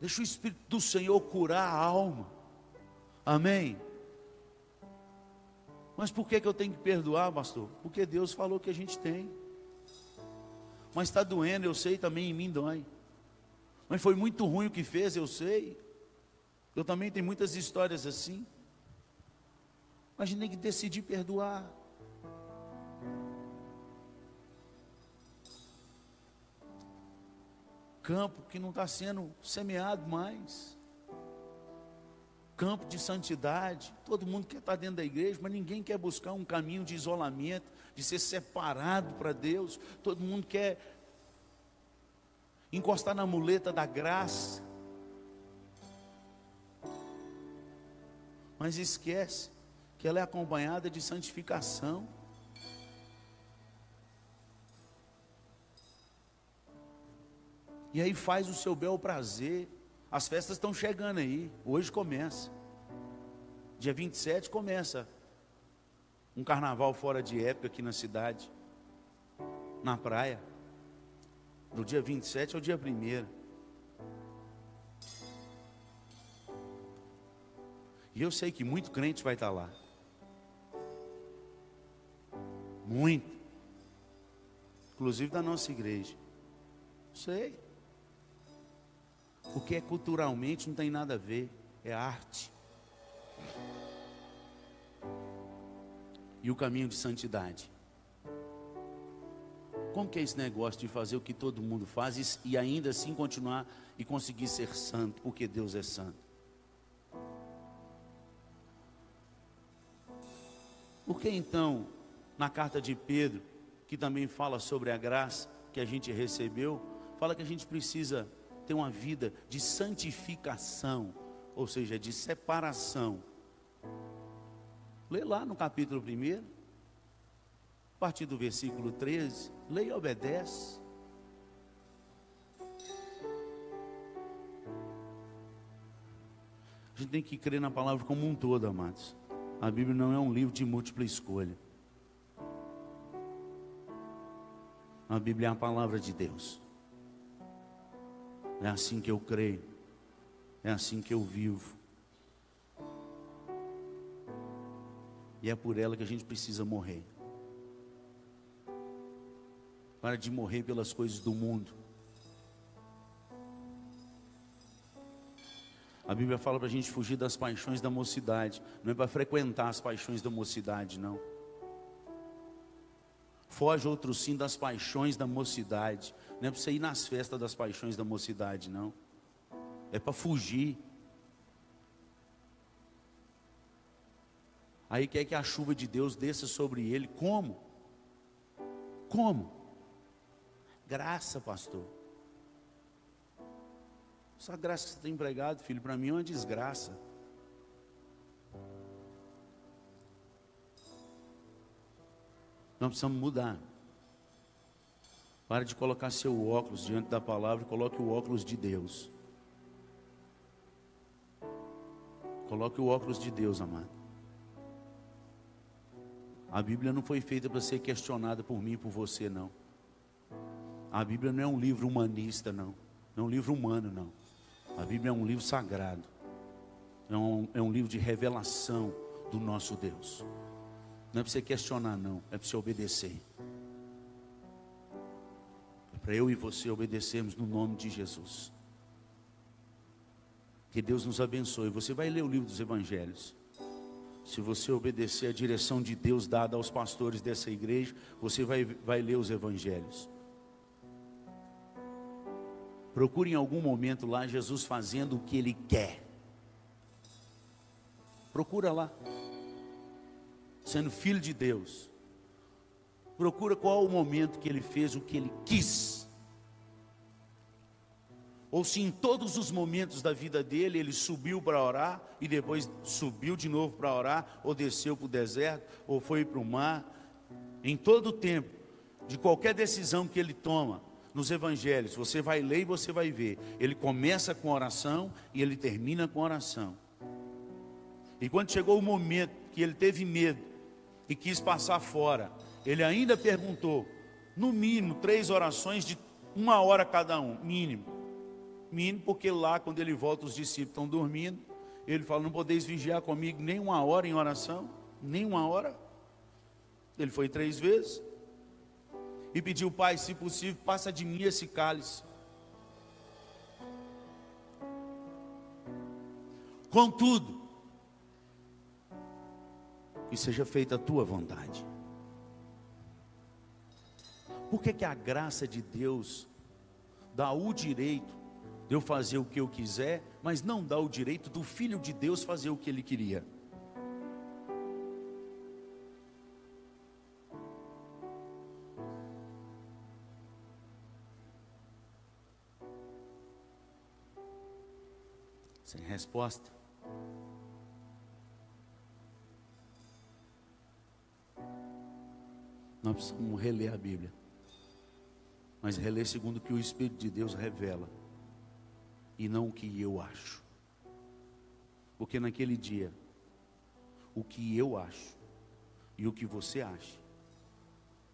Deixa o Espírito do Senhor curar a alma. Amém. Mas por que, que eu tenho que perdoar, pastor? Porque Deus falou que a gente tem. Mas está doendo, eu sei, também em mim dói. Mas foi muito ruim o que fez, eu sei. Eu também tenho muitas histórias assim. Mas a gente tem que decidir perdoar. Campo que não está sendo semeado mais. Campo de santidade. Todo mundo quer estar dentro da igreja, mas ninguém quer buscar um caminho de isolamento, de ser separado para Deus. Todo mundo quer encostar na muleta da graça. Mas esquece que ela é acompanhada de santificação. E aí faz o seu bel prazer. As festas estão chegando aí. Hoje começa. Dia 27 começa um carnaval fora de época aqui na cidade. Na praia do dia 27 ao dia 1 E eu sei que muito crente vai estar lá. Muito. Inclusive da nossa igreja. Sei. Porque é culturalmente não tem nada a ver. É arte. E o caminho de santidade. Como que é esse negócio de fazer o que todo mundo faz e ainda assim continuar e conseguir ser santo, porque Deus é santo? Por que então, na carta de Pedro, que também fala sobre a graça que a gente recebeu, fala que a gente precisa ter uma vida de santificação, ou seja, de separação. Lê lá no capítulo 1, a partir do versículo 13. Leia e obedece. A gente tem que crer na palavra como um todo, amados. A Bíblia não é um livro de múltipla escolha. A Bíblia é a palavra de Deus. É assim que eu creio. É assim que eu vivo. E é por ela que a gente precisa morrer. Para de morrer pelas coisas do mundo. A Bíblia fala para a gente fugir das paixões da mocidade. Não é para frequentar as paixões da mocidade, não. Foge outro sim das paixões da mocidade. Não é para você ir nas festas das paixões da mocidade, não. É para fugir. Aí quer que a chuva de Deus desça sobre ele. Como? Como? Graça, pastor. Essa graça que você tem empregado, filho, para mim é uma desgraça. Nós precisamos mudar. Pare de colocar seu óculos diante da palavra e coloque o óculos de Deus. Coloque o óculos de Deus, amado. A Bíblia não foi feita para ser questionada por mim e por você, não. A Bíblia não é um livro humanista, não. Não é um livro humano, não. A Bíblia é um livro sagrado. É um, é um livro de revelação do nosso Deus. Não é para você questionar, não. É para você obedecer. É para eu e você obedecermos no nome de Jesus. Que Deus nos abençoe. Você vai ler o livro dos Evangelhos. Se você obedecer a direção de Deus dada aos pastores dessa igreja, você vai, vai ler os Evangelhos. Procure em algum momento lá Jesus fazendo o que Ele quer. Procura lá. Sendo filho de Deus. Procura qual o momento que Ele fez o que Ele quis ou se em todos os momentos da vida dele ele subiu para orar e depois subiu de novo para orar, ou desceu para o deserto, ou foi para o mar. Em todo o tempo, de qualquer decisão que ele toma nos evangelhos, você vai ler e você vai ver. Ele começa com oração e ele termina com oração. E quando chegou o momento que ele teve medo e quis passar fora, ele ainda perguntou, no mínimo, três orações de uma hora cada um, mínimo mínimo, porque lá, quando ele volta, os discípulos estão dormindo. Ele fala: Não podeis vigiar comigo nem uma hora em oração, nem uma hora. Ele foi três vezes e pediu: Pai, se possível, passa de mim esse cálice. Contudo, que seja feita a tua vontade. Por que, que a graça de Deus dá o direito de eu fazer o que eu quiser, mas não dá o direito do filho de Deus fazer o que ele queria. Sem resposta. Nós precisamos reler a Bíblia. Mas reler segundo o que o Espírito de Deus revela e não o que eu acho. Porque naquele dia, o que eu acho e o que você acha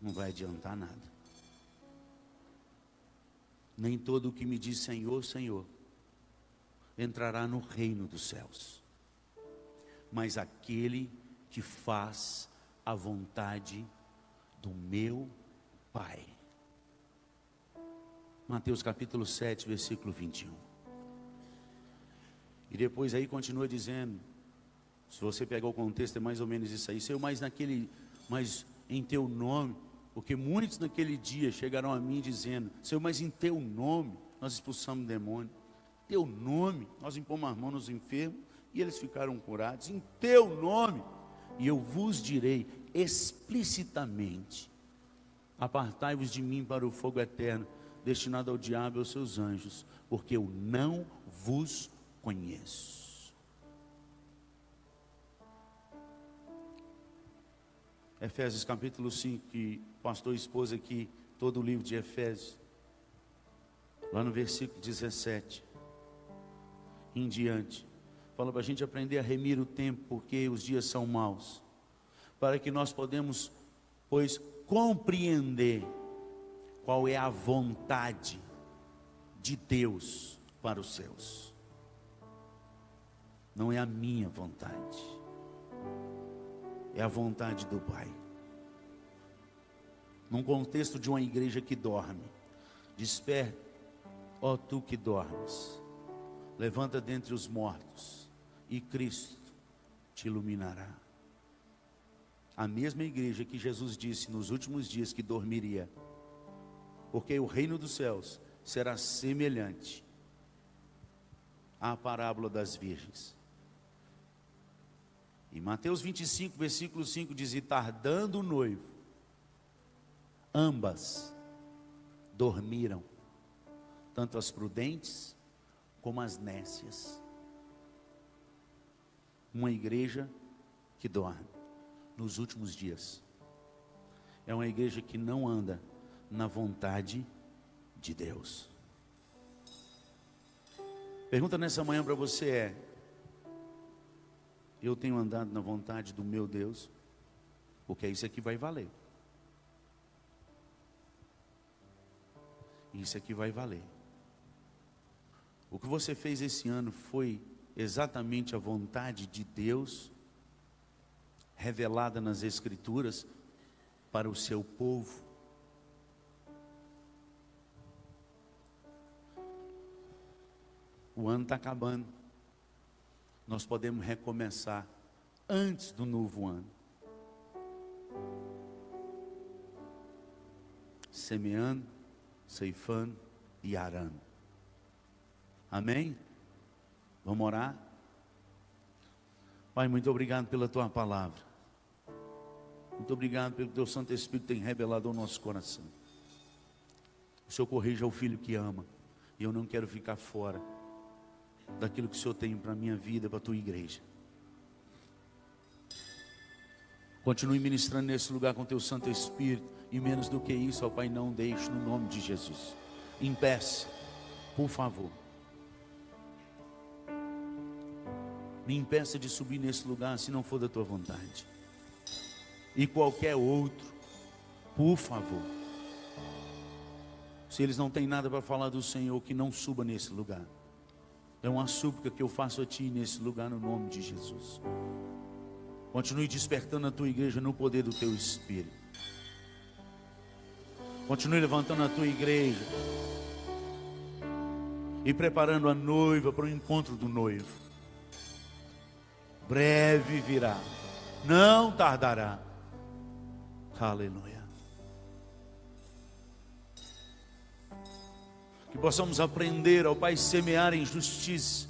não vai adiantar nada. Nem todo o que me diz Senhor, Senhor entrará no reino dos céus, mas aquele que faz a vontade do meu Pai. Mateus capítulo 7, versículo 21. E depois aí continua dizendo, se você pegar o contexto é mais ou menos isso aí, Senhor, mas naquele, mas em teu nome, porque muitos naquele dia chegaram a mim dizendo, Senhor, mas em teu nome nós expulsamos demônio, teu nome nós impomos as mãos nos enfermos e eles ficaram curados, em teu nome, e eu vos direi explicitamente, apartai-vos de mim para o fogo eterno, destinado ao diabo e aos seus anjos, porque eu não vos conheço. Efésios capítulo 5, que o pastor expôs aqui todo o livro de Efésios, lá no versículo 17 em diante, fala para a gente aprender a remir o tempo, porque os dias são maus, para que nós podemos, pois, compreender qual é a vontade de Deus para os seus não é a minha vontade, é a vontade do Pai. Num contexto de uma igreja que dorme, desperta, ó tu que dormes, levanta dentre os mortos, e Cristo te iluminará. A mesma igreja que Jesus disse nos últimos dias que dormiria, porque o reino dos céus será semelhante à parábola das virgens. E Mateus 25, versículo 5 diz: E tardando o noivo, ambas dormiram, tanto as prudentes como as nécias. Uma igreja que dorme nos últimos dias. É uma igreja que não anda na vontade de Deus. Pergunta nessa manhã para você é: eu tenho andado na vontade do meu Deus? Porque isso aqui vai valer. Isso aqui vai valer. O que você fez esse ano foi exatamente a vontade de Deus revelada nas Escrituras para o seu povo. O ano está acabando. Nós podemos recomeçar antes do novo ano. Semeando, ceifando e arando. Amém? Vamos orar? Pai, muito obrigado pela tua palavra. Muito obrigado pelo teu Santo Espírito tem revelado ao nosso coração. O Senhor corrija o filho que ama. E eu não quero ficar fora daquilo que o Senhor tem para a minha vida, para a tua igreja. Continue ministrando nesse lugar com teu Santo Espírito. E menos do que isso, ó Pai, não deixe no nome de Jesus. Impeça, por favor. Me impeça de subir nesse lugar se não for da tua vontade. E qualquer outro, por favor. Se eles não têm nada para falar do Senhor, que não suba nesse lugar. É uma súplica que eu faço a Ti nesse lugar, no nome de Jesus. Continue despertando a Tua igreja no poder do Teu Espírito. Continue levantando a Tua igreja. E preparando a noiva para o encontro do noivo. Breve virá. Não tardará. Aleluia. que possamos aprender ao Pai semear em justiça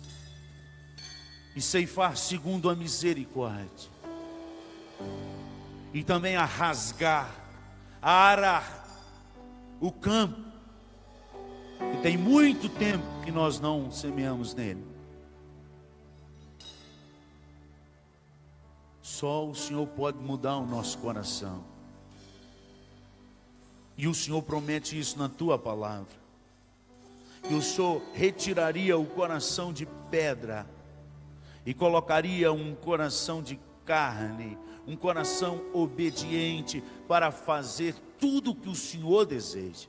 e ceifar segundo a misericórdia, e também a rasgar, a arar o campo, que tem muito tempo que nós não semeamos nele. Só o Senhor pode mudar o nosso coração. E o Senhor promete isso na tua palavra que o Senhor retiraria o coração de pedra e colocaria um coração de carne, um coração obediente para fazer tudo o que o Senhor deseja.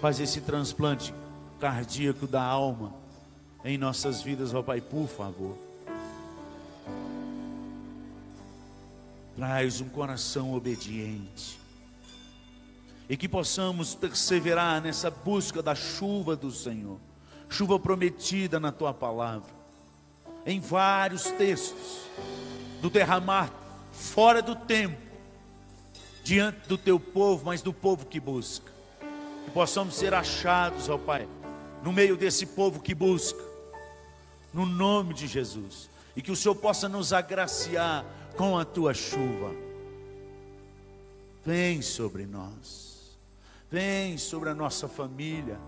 Faz esse transplante cardíaco da alma em nossas vidas, ó Pai, por favor. Traz um coração obediente. E que possamos perseverar nessa busca da chuva do Senhor, chuva prometida na tua palavra, em vários textos, do derramar fora do tempo, diante do teu povo, mas do povo que busca, que possamos ser achados, ó Pai, no meio desse povo que busca, no nome de Jesus, e que o Senhor possa nos agraciar com a tua chuva. Vem sobre nós vem sobre a nossa família,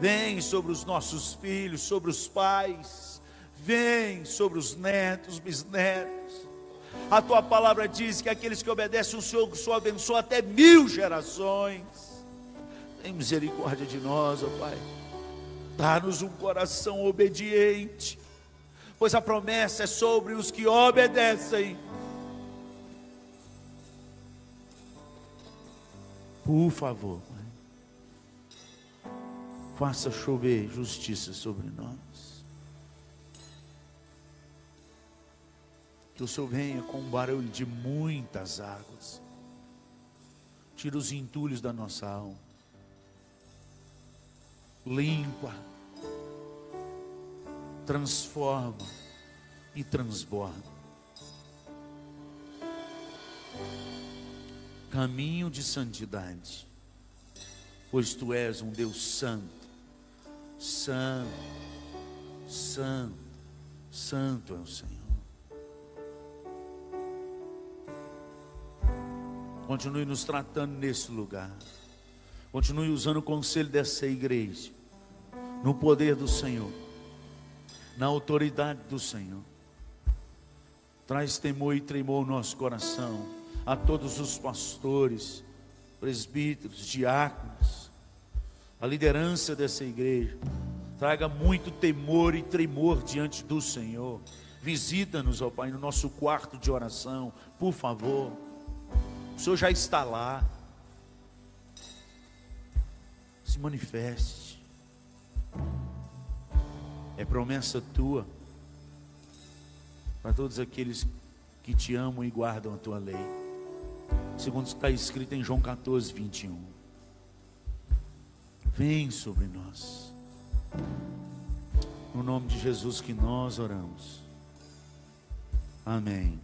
vem sobre os nossos filhos, sobre os pais, vem sobre os netos, bisnetos. A tua palavra diz que aqueles que obedecem o Senhor, o Senhor abençoa até mil gerações. Tem misericórdia de nós, ó Pai. Dá-nos um coração obediente, pois a promessa é sobre os que obedecem. Por favor, faça chover justiça sobre nós. Que o Senhor venha com um barulho de muitas águas, tira os entulhos da nossa alma, limpa, transforma e transborda. Caminho de santidade, pois tu és um Deus santo Santo, Santo, Santo é o Senhor. Continue nos tratando nesse lugar. Continue usando o conselho dessa igreja. No poder do Senhor. Na autoridade do Senhor. Traz temor e tremor no nosso coração. A todos os pastores, presbíteros, diáconos a liderança dessa igreja. Traga muito temor e tremor diante do Senhor Visita-nos, ó Pai, no nosso quarto de oração, por favor. O Senhor já está lá. Se manifeste. É promessa tua para todos aqueles que te amam e guardam a tua lei. Segundo está escrito em João 14, 21. Vem sobre nós. No nome de Jesus que nós oramos. Amém.